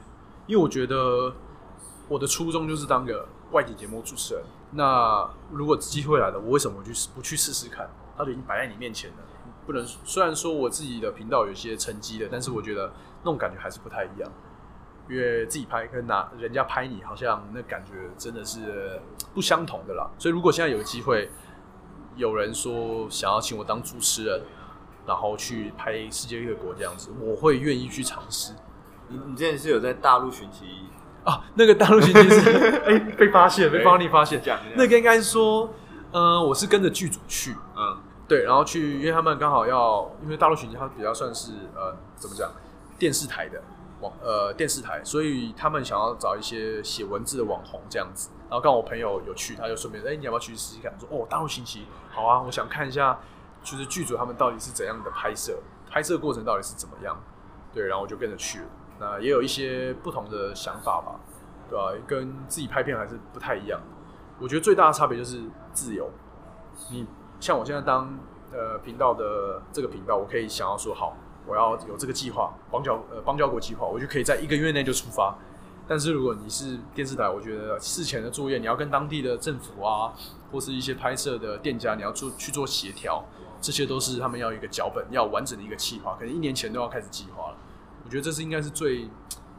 因为我觉得我的初衷就是当个外景节目主持人。那如果机会来了，我为什么去不去试试看？它就已经摆在你面前了。不能虽然说我自己的频道有些成绩的，但是我觉得。那种感觉还是不太一样，因为自己拍跟拿人家拍你，好像那感觉真的是不相同的啦。所以如果现在有机会，有人说想要请我当主持人，然后去拍世界各国这样子，我会愿意去尝试。你你之前是有在大陆寻奇啊？那个大陆寻奇是 哎、欸、被发现，被方力发现。那个应该是说，呃，我是跟着剧组去，嗯，对，然后去，因为他们刚好要，因为大陆寻奇它比较算是呃，怎么讲？电视台的网呃电视台，所以他们想要找一些写文字的网红这样子。然后刚好我朋友有去，他就顺便哎、你要不要去试试看？说哦，大陆寻奇好啊，我想看一下，就是剧组他们到底是怎样的拍摄，拍摄过程到底是怎么样。对，然后我就跟着去了。那也有一些不同的想法吧，对吧、跟自己拍片还是不太一样。我觉得最大的差别就是自由。你像我现在当呃频道的这个频道，我可以想要说好，我要有这个计划，邦交呃邦交国计划，我就可以在一个月内就出发。但是如果你是电视台，我觉得事前的作业，你要跟当地的政府啊，或是一些拍摄的店家，你要做去做协调，这些都是他们要一个脚本，要完整的一个计划，可能一年前都要开始计划了。我觉得这是应该是最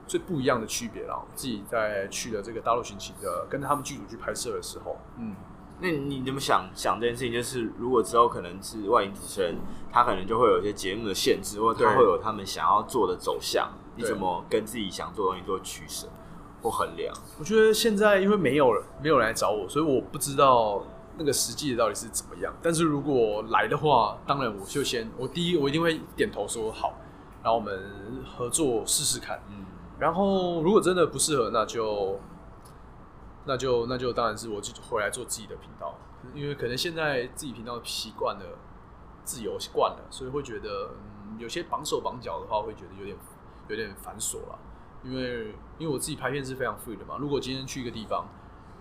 最不一样的区别了。自己在去的这个大陆寻奇的，跟着他们剧组去拍摄的时候，嗯，那你怎么想想这件事情？就是如果之后可能是外景主持人，他可能就会有一些节目的限制，或者他会有他们想要做的走向。你怎么跟自己想做的东西做取舍或衡量？我觉得现在因为没有没有人来找我，所以我不知道那个实际的到底是怎么样。但是如果来的话，当然我就先我第一我一定会点头说好，然后我们合作试试看。嗯，然后如果真的不适合，那就那就那就当然是我就回来做自己的频道，因为可能现在自己频道习惯了自由惯了，所以会觉得嗯有些绑手绑脚的话，会觉得有点。有点繁琐了，因为因为我自己拍片是非常 free 的嘛。如果今天去一个地方，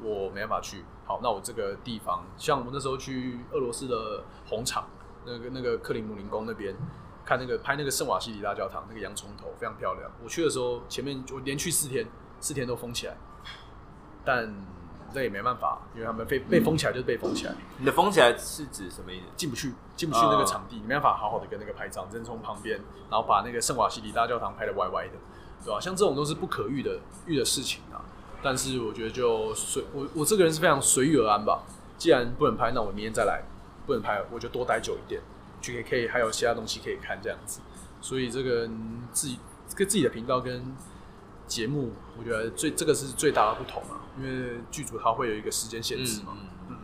我没办法去，好，那我这个地方，像我们那时候去俄罗斯的红场，那个那个克里姆林宫那边看那个拍那个圣瓦西里大教堂，那个洋葱头非常漂亮。我去的时候，前面我连续四天，四天都封起来，但这也没办法，因为他们被被封起来就是被封起来。你的封起来是指什么意思？进不去。进不去那个场地，你没办法好好的跟那个拍照，只能从旁边，然后把那个圣瓦西里大教堂拍的歪歪的，对吧？像这种都是不可遇的遇的事情啊。但是我觉得就随我我这个人是非常随遇而安吧。既然不能拍，那我明天再来；不能拍，我就多待久一点，去可以可以还有其他东西可以看这样子。所以这个自己跟自己的频道跟节目，我觉得最这个是最大的不同啊，因为剧组它会有一个时间限制嘛。嗯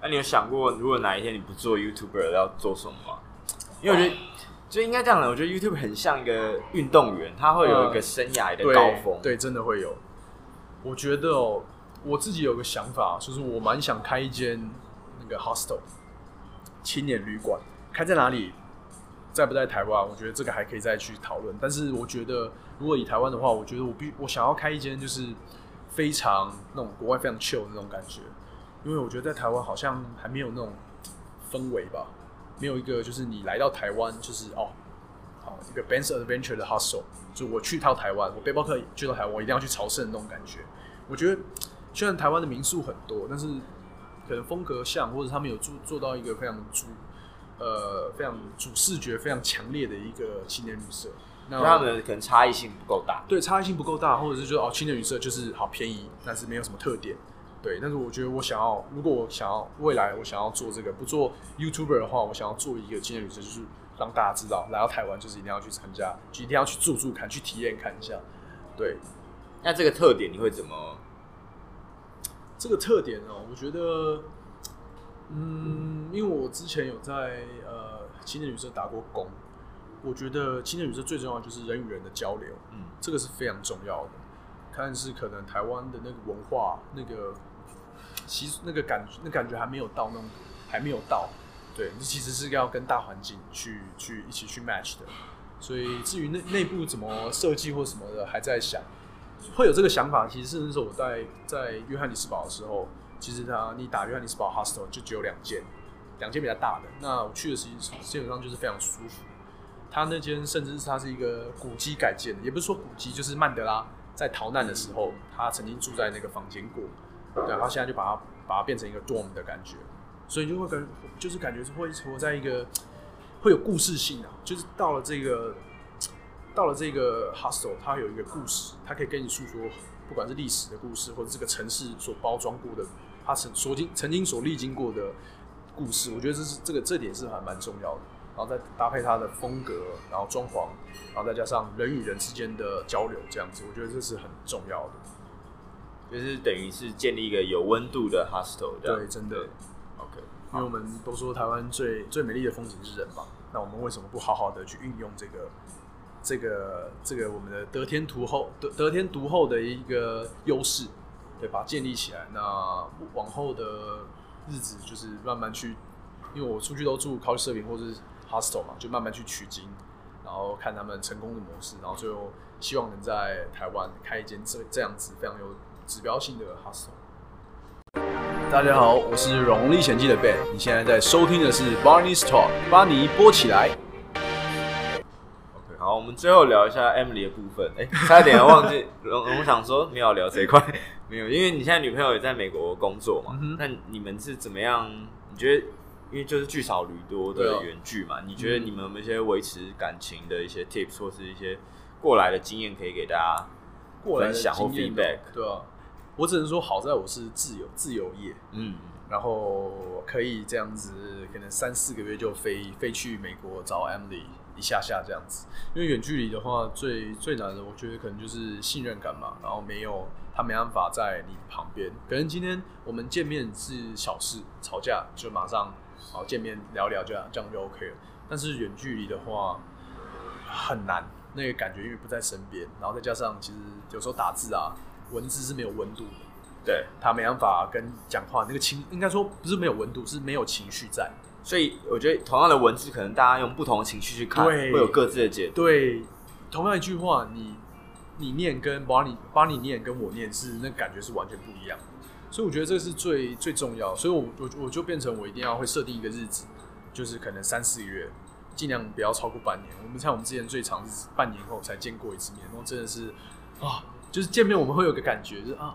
那、啊、你有想过，如果哪一天你不做 YouTuber，要做什么吗？因为我觉得，就应该这样的。我觉得 YouTube 很像一个运动员，他会有一个生涯的高峰。对，真的会有。我觉得哦，我自己有个想法，就是我蛮想开一间那个 hostel 青年旅馆，开在哪里？在不在台湾？我觉得这个还可以再去讨论。但是我觉得，如果以台湾的话，我觉得我必我想要开一间，就是非常那种国外非常 chill 那种感觉。因为我觉得在台湾好像还没有那种氛围吧，没有一个就是你来到台湾就是哦，好一个 Ben's Adventure 的 hustle，就我去一趟台湾，我背包客去到台湾，我一定要去朝圣那种感觉。我觉得虽然台湾的民宿很多，但是可能风格像或者他们有做做到一个非常主呃非常主视觉非常强烈的一个青年旅社，那他们可能差异性不够大，对，差异性不够大，或者是说哦青年旅社就是好便宜，但是没有什么特点。对，但是我觉得我想要，如果我想要未来我想要做这个，不做 YouTuber 的话，我想要做一个青年旅社，就是让大家知道来到台湾就是一定要去参加，就一定要去住住看，去体验看一下。对，那这个特点你会怎么？这个特点哦，我觉得，嗯，因为我之前有在呃青年旅社打过工，我觉得青年旅社最重要的就是人与人的交流，嗯，这个是非常重要的。看是可能台湾的那个文化那个。其实那个感觉，那感觉还没有到那种，还没有到，对，这其实是要跟大环境去去一起去 match 的。所以至于内内部怎么设计或什么的，还在想。会有这个想法，其实是那时候我在在约翰尼斯堡的时候，其实他你打约翰尼斯堡 hostel 就只有两间，两间比较大的。那我去的时候基本上就是非常舒服。他那间甚至是它是一个古迹改建的，也不是说古迹，就是曼德拉在逃难的时候，他曾经住在那个房间过。对，然后现在就把它把它变成一个 dorm 的感觉，所以就会感就是感觉是会活在一个会有故事性啊，就是到了这个 到了这个 hostel，它有一个故事，它可以跟你诉说，不管是历史的故事，或者这个城市所包装过的，它曾所经曾经所历经过的故事，我觉得这是这个这点是还蛮重要的。然后再搭配它的风格，然后装潢，然后再加上人与人之间的交流，这样子，我觉得这是很重要的。就是等于是建立一个有温度的 hostel，对，真的，OK。因为我们都说台湾最最美丽的风景是人嘛，那我们为什么不好好的去运用这个这个这个我们的得天独厚得得天独厚的一个优势，对，把它建立起来。那往后的日子就是慢慢去，因为我出去都住 couchsurfing 或者是 hostel 嘛，就慢慢去取经，然后看他们成功的模式，然后最后希望能在台湾开一间这这样子非常有指标性的 hostel。大家好，我是《荣历险记》的 Ben，你现在在收听的是 Barney's Talk，巴尼播起来。OK，好，我们最后聊一下 Emily 的部分。哎，差点要忘记，荣荣想说没有聊这一块，没有，因为你现在女朋友也在美国工作嘛，那、嗯、你们是怎么样？你觉得？因为就是聚少离多的远距嘛，你觉得你们有没有一些维持感情的一些 tips，或是一些过来的经验可以给大家分享或 feedback？对啊，我只能说好在我是自由自由业，嗯，然后可以这样子，可能三四个月就飞飞去美国找 Emily 一下下这样子。因为远距离的话，最最难的我觉得可能就是信任感嘛，然后没有他没办法在你旁边，可能今天我们见面是小事，吵架就马上。好，见面聊聊这样，这样就 OK 了。但是远距离的话很难，那个感觉因为不在身边，然后再加上其实有时候打字啊，文字是没有温度的，对，他没办法跟讲话那个情，应该说不是没有温度，是没有情绪在。所以我觉得同样的文字，可能大家用不同的情绪去看，会有各自的解读。对，同样一句话，你你念跟把你把你念跟我念是那感觉是完全不一样。所以我觉得这是最最重要，所以我我我就变成我一定要会设定一个日子，就是可能三四个月，尽量不要超过半年。我们像我们之前最长是半年后才见过一次面，然后真的是啊，就是见面我们会有个感觉，就是啊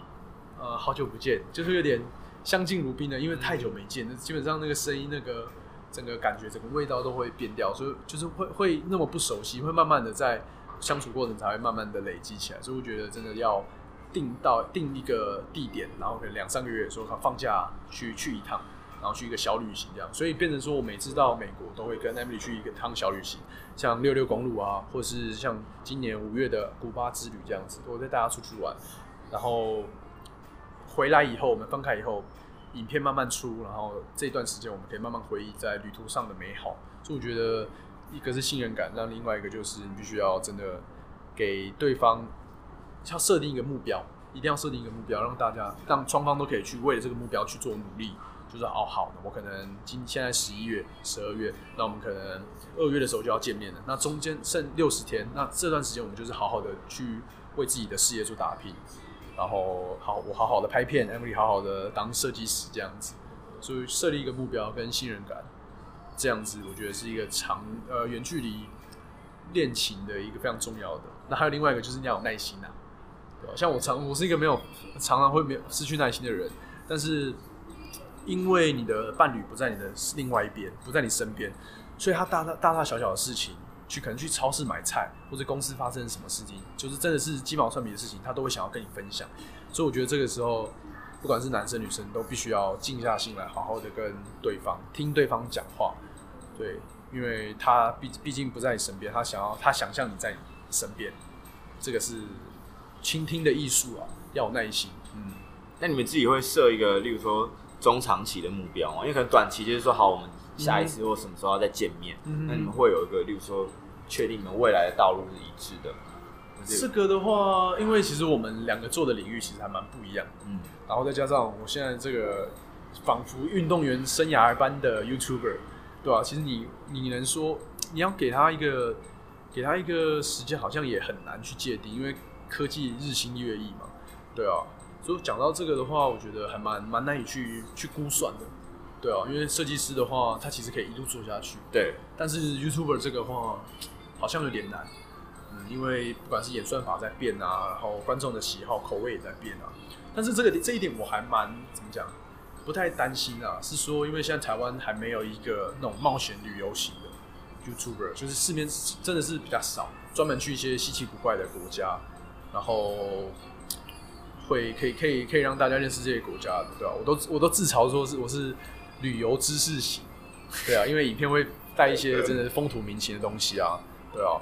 呃好久不见，就是有点相敬如宾的，因为太久没见，那基本上那个声音、那个整个感觉、整个味道都会变掉，所以就是会会那么不熟悉，会慢慢的在相处过程才会慢慢的累积起来。所以我觉得真的要。定到定一个地点，然后可能两三个月的时候，他放假去去一趟，然后去一个小旅行这样，所以变成说我每次到美国都会跟 Emily 去一个趟小旅行，像六六公路啊，或是像今年五月的古巴之旅这样子，我带大家出去玩，然后回来以后，我们分开以后，影片慢慢出，然后这段时间我们可以慢慢回忆在旅途上的美好，所以我觉得一个是信任感，那另外一个就是你必须要真的给对方。要设定一个目标，一定要设定一个目标，让大家让双方都可以去为了这个目标去做努力。就是哦，好的，我可能今现在十一月、十二月，那我们可能二月的时候就要见面了。那中间剩六十天，那这段时间我们就是好好的去为自己的事业做打拼。然后好，我好好的拍片，Emily 好好的当设计师这样子。所以设立一个目标跟信任感，这样子我觉得是一个长呃远距离恋情的一个非常重要的。那还有另外一个就是你要有耐心啊。像我常，我是一个没有常常会没有失去耐心的人，但是因为你的伴侣不在你的另外一边，不在你身边，所以他大大大大小小的事情，去可能去超市买菜，或者公司发生什么事情，就是真的是鸡毛蒜皮的事情，他都会想要跟你分享。所以我觉得这个时候，不管是男生女生，都必须要静下心来，好好的跟对方听对方讲话。对，因为他毕毕竟不在你身边，他想要他想象你在你身边，这个是。倾听的艺术啊，要有耐心。嗯，那你们自己会设一个，例如说中长期的目标吗？因为可能短期就是说，好，我们下一次或什么时候要再见面。嗯，那你们会有一个，例如说，确定你们未来的道路是一致的。这个的话，因为其实我们两个做的领域其实还蛮不一样。嗯，然后再加上我现在这个仿佛运动员生涯般的 YouTuber，对吧？其实你你能说你要给他一个给他一个时间，好像也很难去界定，因为。科技日新月异嘛，对啊，所以讲到这个的话，我觉得还蛮蛮难以去去估算的，对啊，因为设计师的话，他其实可以一路做下去，对，但是 YouTuber 这个话好像有点难，嗯，因为不管是演算法在变啊，然后观众的喜好口味也在变啊，但是这个这一点我还蛮怎么讲，不太担心啊，是说因为现在台湾还没有一个那种冒险旅游型的 YouTuber，就是市面真的是比较少，专门去一些稀奇古怪的国家。然后会可以可以可以让大家认识这些国家的，对吧、啊？我都我都自嘲说是我是旅游知识型，对啊，因为影片会带一些真的风土民情的东西啊，对啊，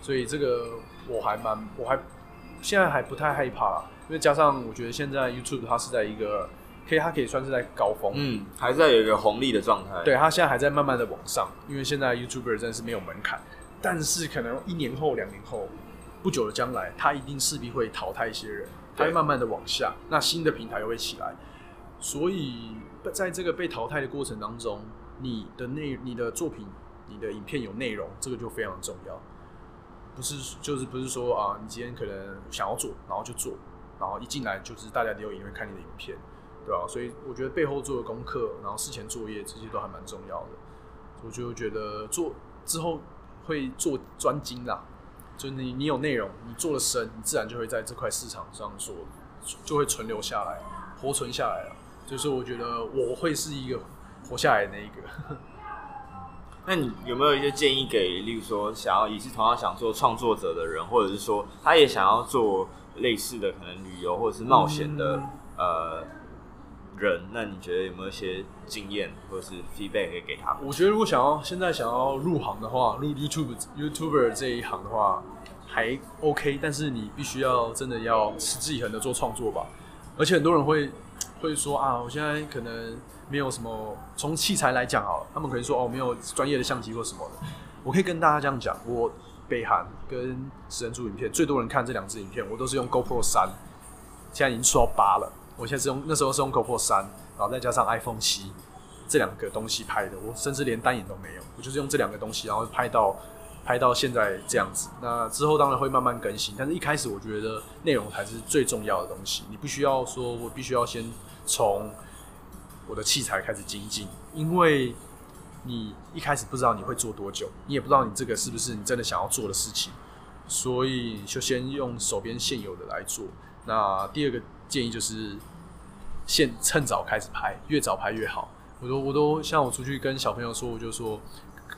所以这个我还蛮我还现在还不太害怕，因为加上我觉得现在 YouTube 它是在一个可以它可以算是在高峰，嗯，还在有一个红利的状态，对，它现在还在慢慢的往上，因为现在 YouTuber 真的是没有门槛，但是可能一年后两年后。不久的将来，他一定势必会淘汰一些人，他会慢慢的往下，那新的平台又会起来，所以在这个被淘汰的过程当中，你的内、你的作品、你的影片有内容，这个就非常重要。不是就是不是说啊，你今天可能想要做，然后就做，然后一进来就是大家都有因为看你的影片，对吧、啊？所以我觉得背后做的功课，然后事前作业这些都还蛮重要的。我就觉得做之后会做专精啦，就你你有内容，你做的深，你自然就会在这块市场上说就会存留下来，活存下来了。就是我觉得我会是一个活下来的那一个。那你有没有一些建议给，例如说想要也是同样想做创作者的人，或者是说他也想要做类似的可能旅游或者是冒险的、嗯、呃人？那你觉得有没有一些经验或者是 feedback 可以给他？我觉得如果想要现在想要入行的话，入 YouTube YouTuber 这一行的话还 OK，但是你必须要真的要持之以恒的做创作吧。而且很多人会会说啊，我现在可能。没有什么，从器材来讲好了，他们可能说哦，没有专业的相机或什么的。我可以跟大家这样讲，我北韩跟食人族影片最多人看这两支影片，我都是用 GoPro 三，现在已经出到八了。我现在是用那时候是用 GoPro 三，然后再加上 iPhone 七这两个东西拍的，我甚至连单眼都没有，我就是用这两个东西，然后拍到拍到现在这样子。那之后当然会慢慢更新，但是一开始我觉得内容才是最重要的东西，你不需要说我必须要先从。我的器材开始精进，因为你一开始不知道你会做多久，你也不知道你这个是不是你真的想要做的事情，所以就先用手边现有的来做。那第二个建议就是，现趁早开始拍，越早拍越好。我都我都像我出去跟小朋友说，我就说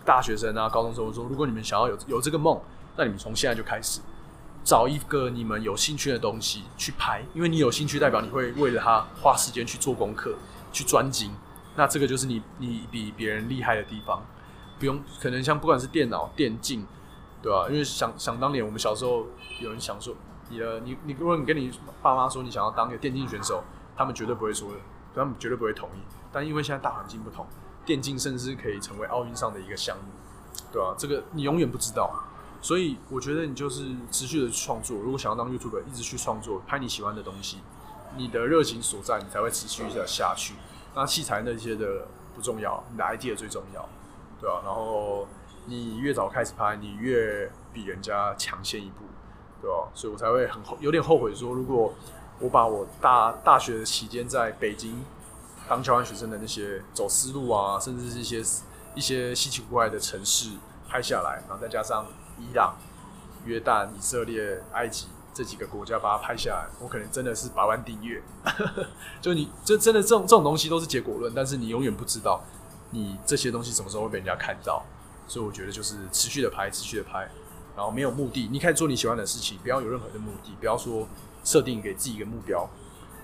大学生啊、高中生，我说如果你们想要有有这个梦，那你们从现在就开始找一个你们有兴趣的东西去拍，因为你有兴趣，代表你会为了它花时间去做功课。去专精，那这个就是你你比别人厉害的地方，不用可能像不管是电脑、电竞，对吧？因为想想当年我们小时候有人想说，你的你你如果你跟你爸妈说你想要当一个电竞选手，他们绝对不会说的，他们绝对不会同意。但因为现在大环境不同，电竞甚至可以成为奥运上的一个项目，对吧？这个你永远不知道，所以我觉得你就是持续的创作。如果想要当 YouTuber，一直去创作，拍你喜欢的东西。你的热情所在，你才会持续的下去。那器材那些的不重要，你的 idea 最重要，对啊，然后你越早开始拍，你越比人家抢先一步，对吧？所以我才会很后有点后悔说，如果我把我大大学的期间在北京当交换学生的那些走私路啊，甚至是一些一些稀奇古怪的城市拍下来，然后再加上伊朗、约旦、以色列、埃及。这几个国家把它拍下来，我可能真的是百万订阅。就你这真的这种这种东西都是结果论，但是你永远不知道你这些东西什么时候会被人家看到。所以我觉得就是持续的拍，持续的拍，然后没有目的，你可以做你喜欢的事情，不要有任何的目的，不要说设定给自己一个目标。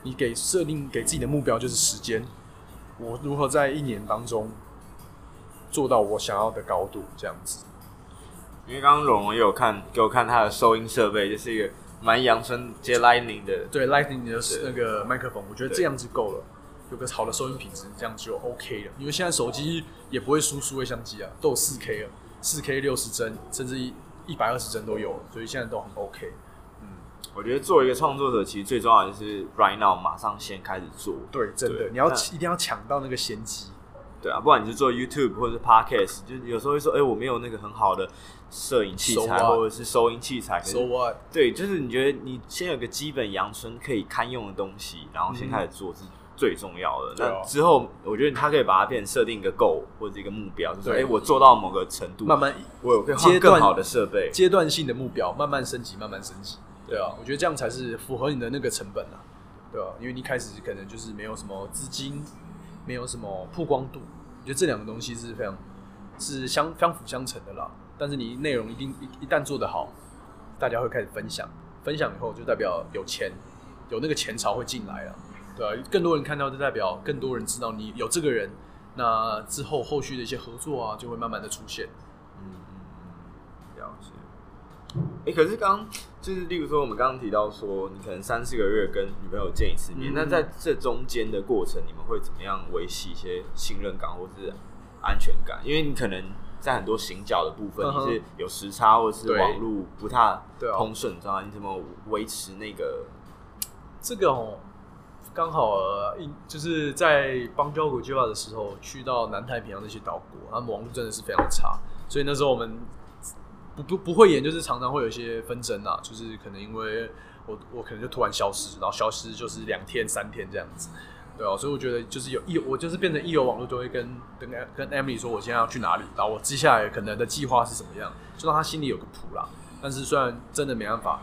你给设定给自己的目标就是时间，我如何在一年当中做到我想要的高度，这样子。因为刚刚龙龙也有看给我看他的收音设备，就是一个。蛮阳春接 Lightning 的，对 Lightning 的那个麦克风，我觉得这样子够了，有个好的收音品质，这样就 OK 了。因为现在手机也不会输数位相机啊，都有四 K 了，四 K 六十帧，甚至一一百二十帧都有，所以现在都很 OK。嗯，我觉得作为一个创作者，其实最重要的就是 Right now 马上先开始做。对，真的，你要一定要抢到那个先机。对啊，不管你是做 YouTube 或者是 Podcast，就有时候会说，哎、欸，我没有那个很好的摄影器材或者是收音器材。So what？对，就是你觉得你先有个基本阳春可以堪用的东西，然后先开始做是最重要的。嗯、那之后，我觉得他可以把它变成设定一个 goal 或者一个目标，就是哎、欸，我做到某个程度，慢慢我有可以换更好的设备，阶段性的目标，慢慢升级，慢慢升级。对啊，我觉得这样才是符合你的那个成本啊，对啊，因为你一开始可能就是没有什么资金，没有什么曝光度。我觉得这两个东西是非常是相相辅相成的啦。但是你内容一定一一旦做得好，大家会开始分享，分享以后就代表有钱，有那个钱潮会进来了，对、啊？更多人看到就代表更多人知道你有这个人，那之后后续的一些合作啊，就会慢慢的出现。哎、欸，可是刚刚就是，例如说，我们刚刚提到说，你可能三四个月跟女朋友见一次面，那、嗯、在这中间的过程，你们会怎么样维系一些信任感或是安全感？因为你可能在很多行脚的部分，你是有时差或者是网络不太通顺，知道吗？你怎么维持那个？这个哦，刚好就是在邦交国计划的时候，去到南太平洋那些岛国，他们网络真的是非常差，所以那时候我们。不不会演，就是常常会有一些纷争啊，就是可能因为我我可能就突然消失，然后消失就是两天三天这样子，对啊，所以我觉得就是有一我就是变成一有网络就会跟跟跟 Emily 说我现在要去哪里，然后我接下来可能的计划是什么样，就让他心里有个谱啦。但是虽然真的没办法，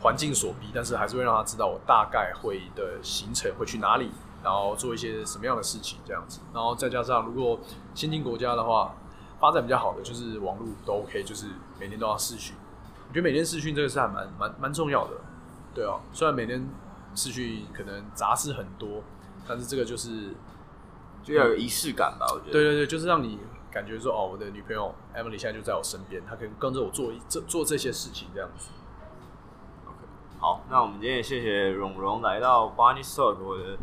环境所逼，但是还是会让他知道我大概会的行程会去哪里，然后做一些什么样的事情这样子，然后再加上如果先进国家的话。发展比较好的就是网络都 OK，就是每天都要试训。我觉得每天试训这个是还蛮蛮蛮重要的，对啊。虽然每天试训可能杂事很多，但是这个就是就要有仪式感吧。我觉得，对对对，就是让你感觉说哦，我的女朋友 Emily 现在就在我身边，她可以跟着我做这做这些事情这样子。OK，好，那我们今天也谢谢蓉蓉来到 Barney's Talk 我的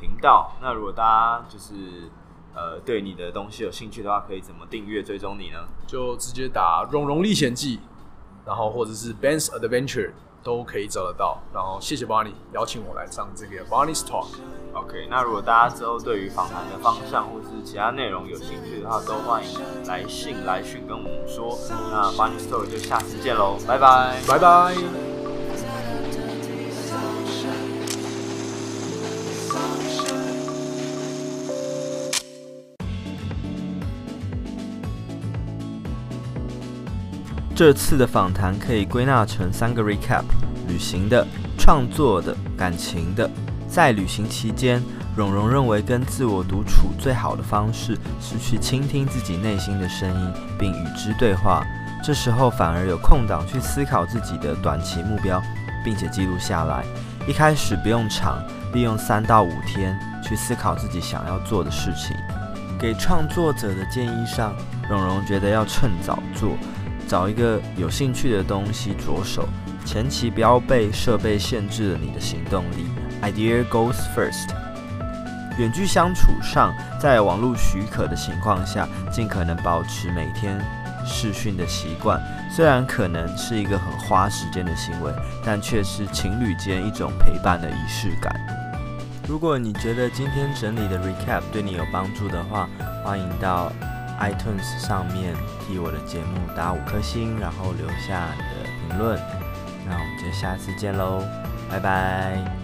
频道。那如果大家就是。呃，对你的东西有兴趣的话，可以怎么订阅追踪你呢？就直接打《蓉蓉历险记》，然后或者是 Ben's Adventure 都可以找得到。然后谢谢 Barney 邀请我来上这个 Barney's Talk。OK，那如果大家之后对于访谈的方向或是其他内容有兴趣的话，都欢迎来信来讯跟我们说。那 Barney's Talk 就下次见喽，拜拜，拜拜。这次的访谈可以归纳成三个 recap：旅行的、创作的、感情的。在旅行期间，蓉蓉认为跟自我独处最好的方式是去倾听自己内心的声音，并与之对话。这时候反而有空档去思考自己的短期目标，并且记录下来。一开始不用长，利用三到五天去思考自己想要做的事情。给创作者的建议上，蓉蓉觉得要趁早做。找一个有兴趣的东西着手，前期不要被设备限制了你的行动力。Idea goes first。远距相处上，在网络许可的情况下，尽可能保持每天视讯的习惯。虽然可能是一个很花时间的行为，但却是情侣间一种陪伴的仪式感。如果你觉得今天整理的 recap 对你有帮助的话，欢迎到。iTunes 上面替我的节目打五颗星，然后留下你的评论，那我们就下次见喽，拜拜。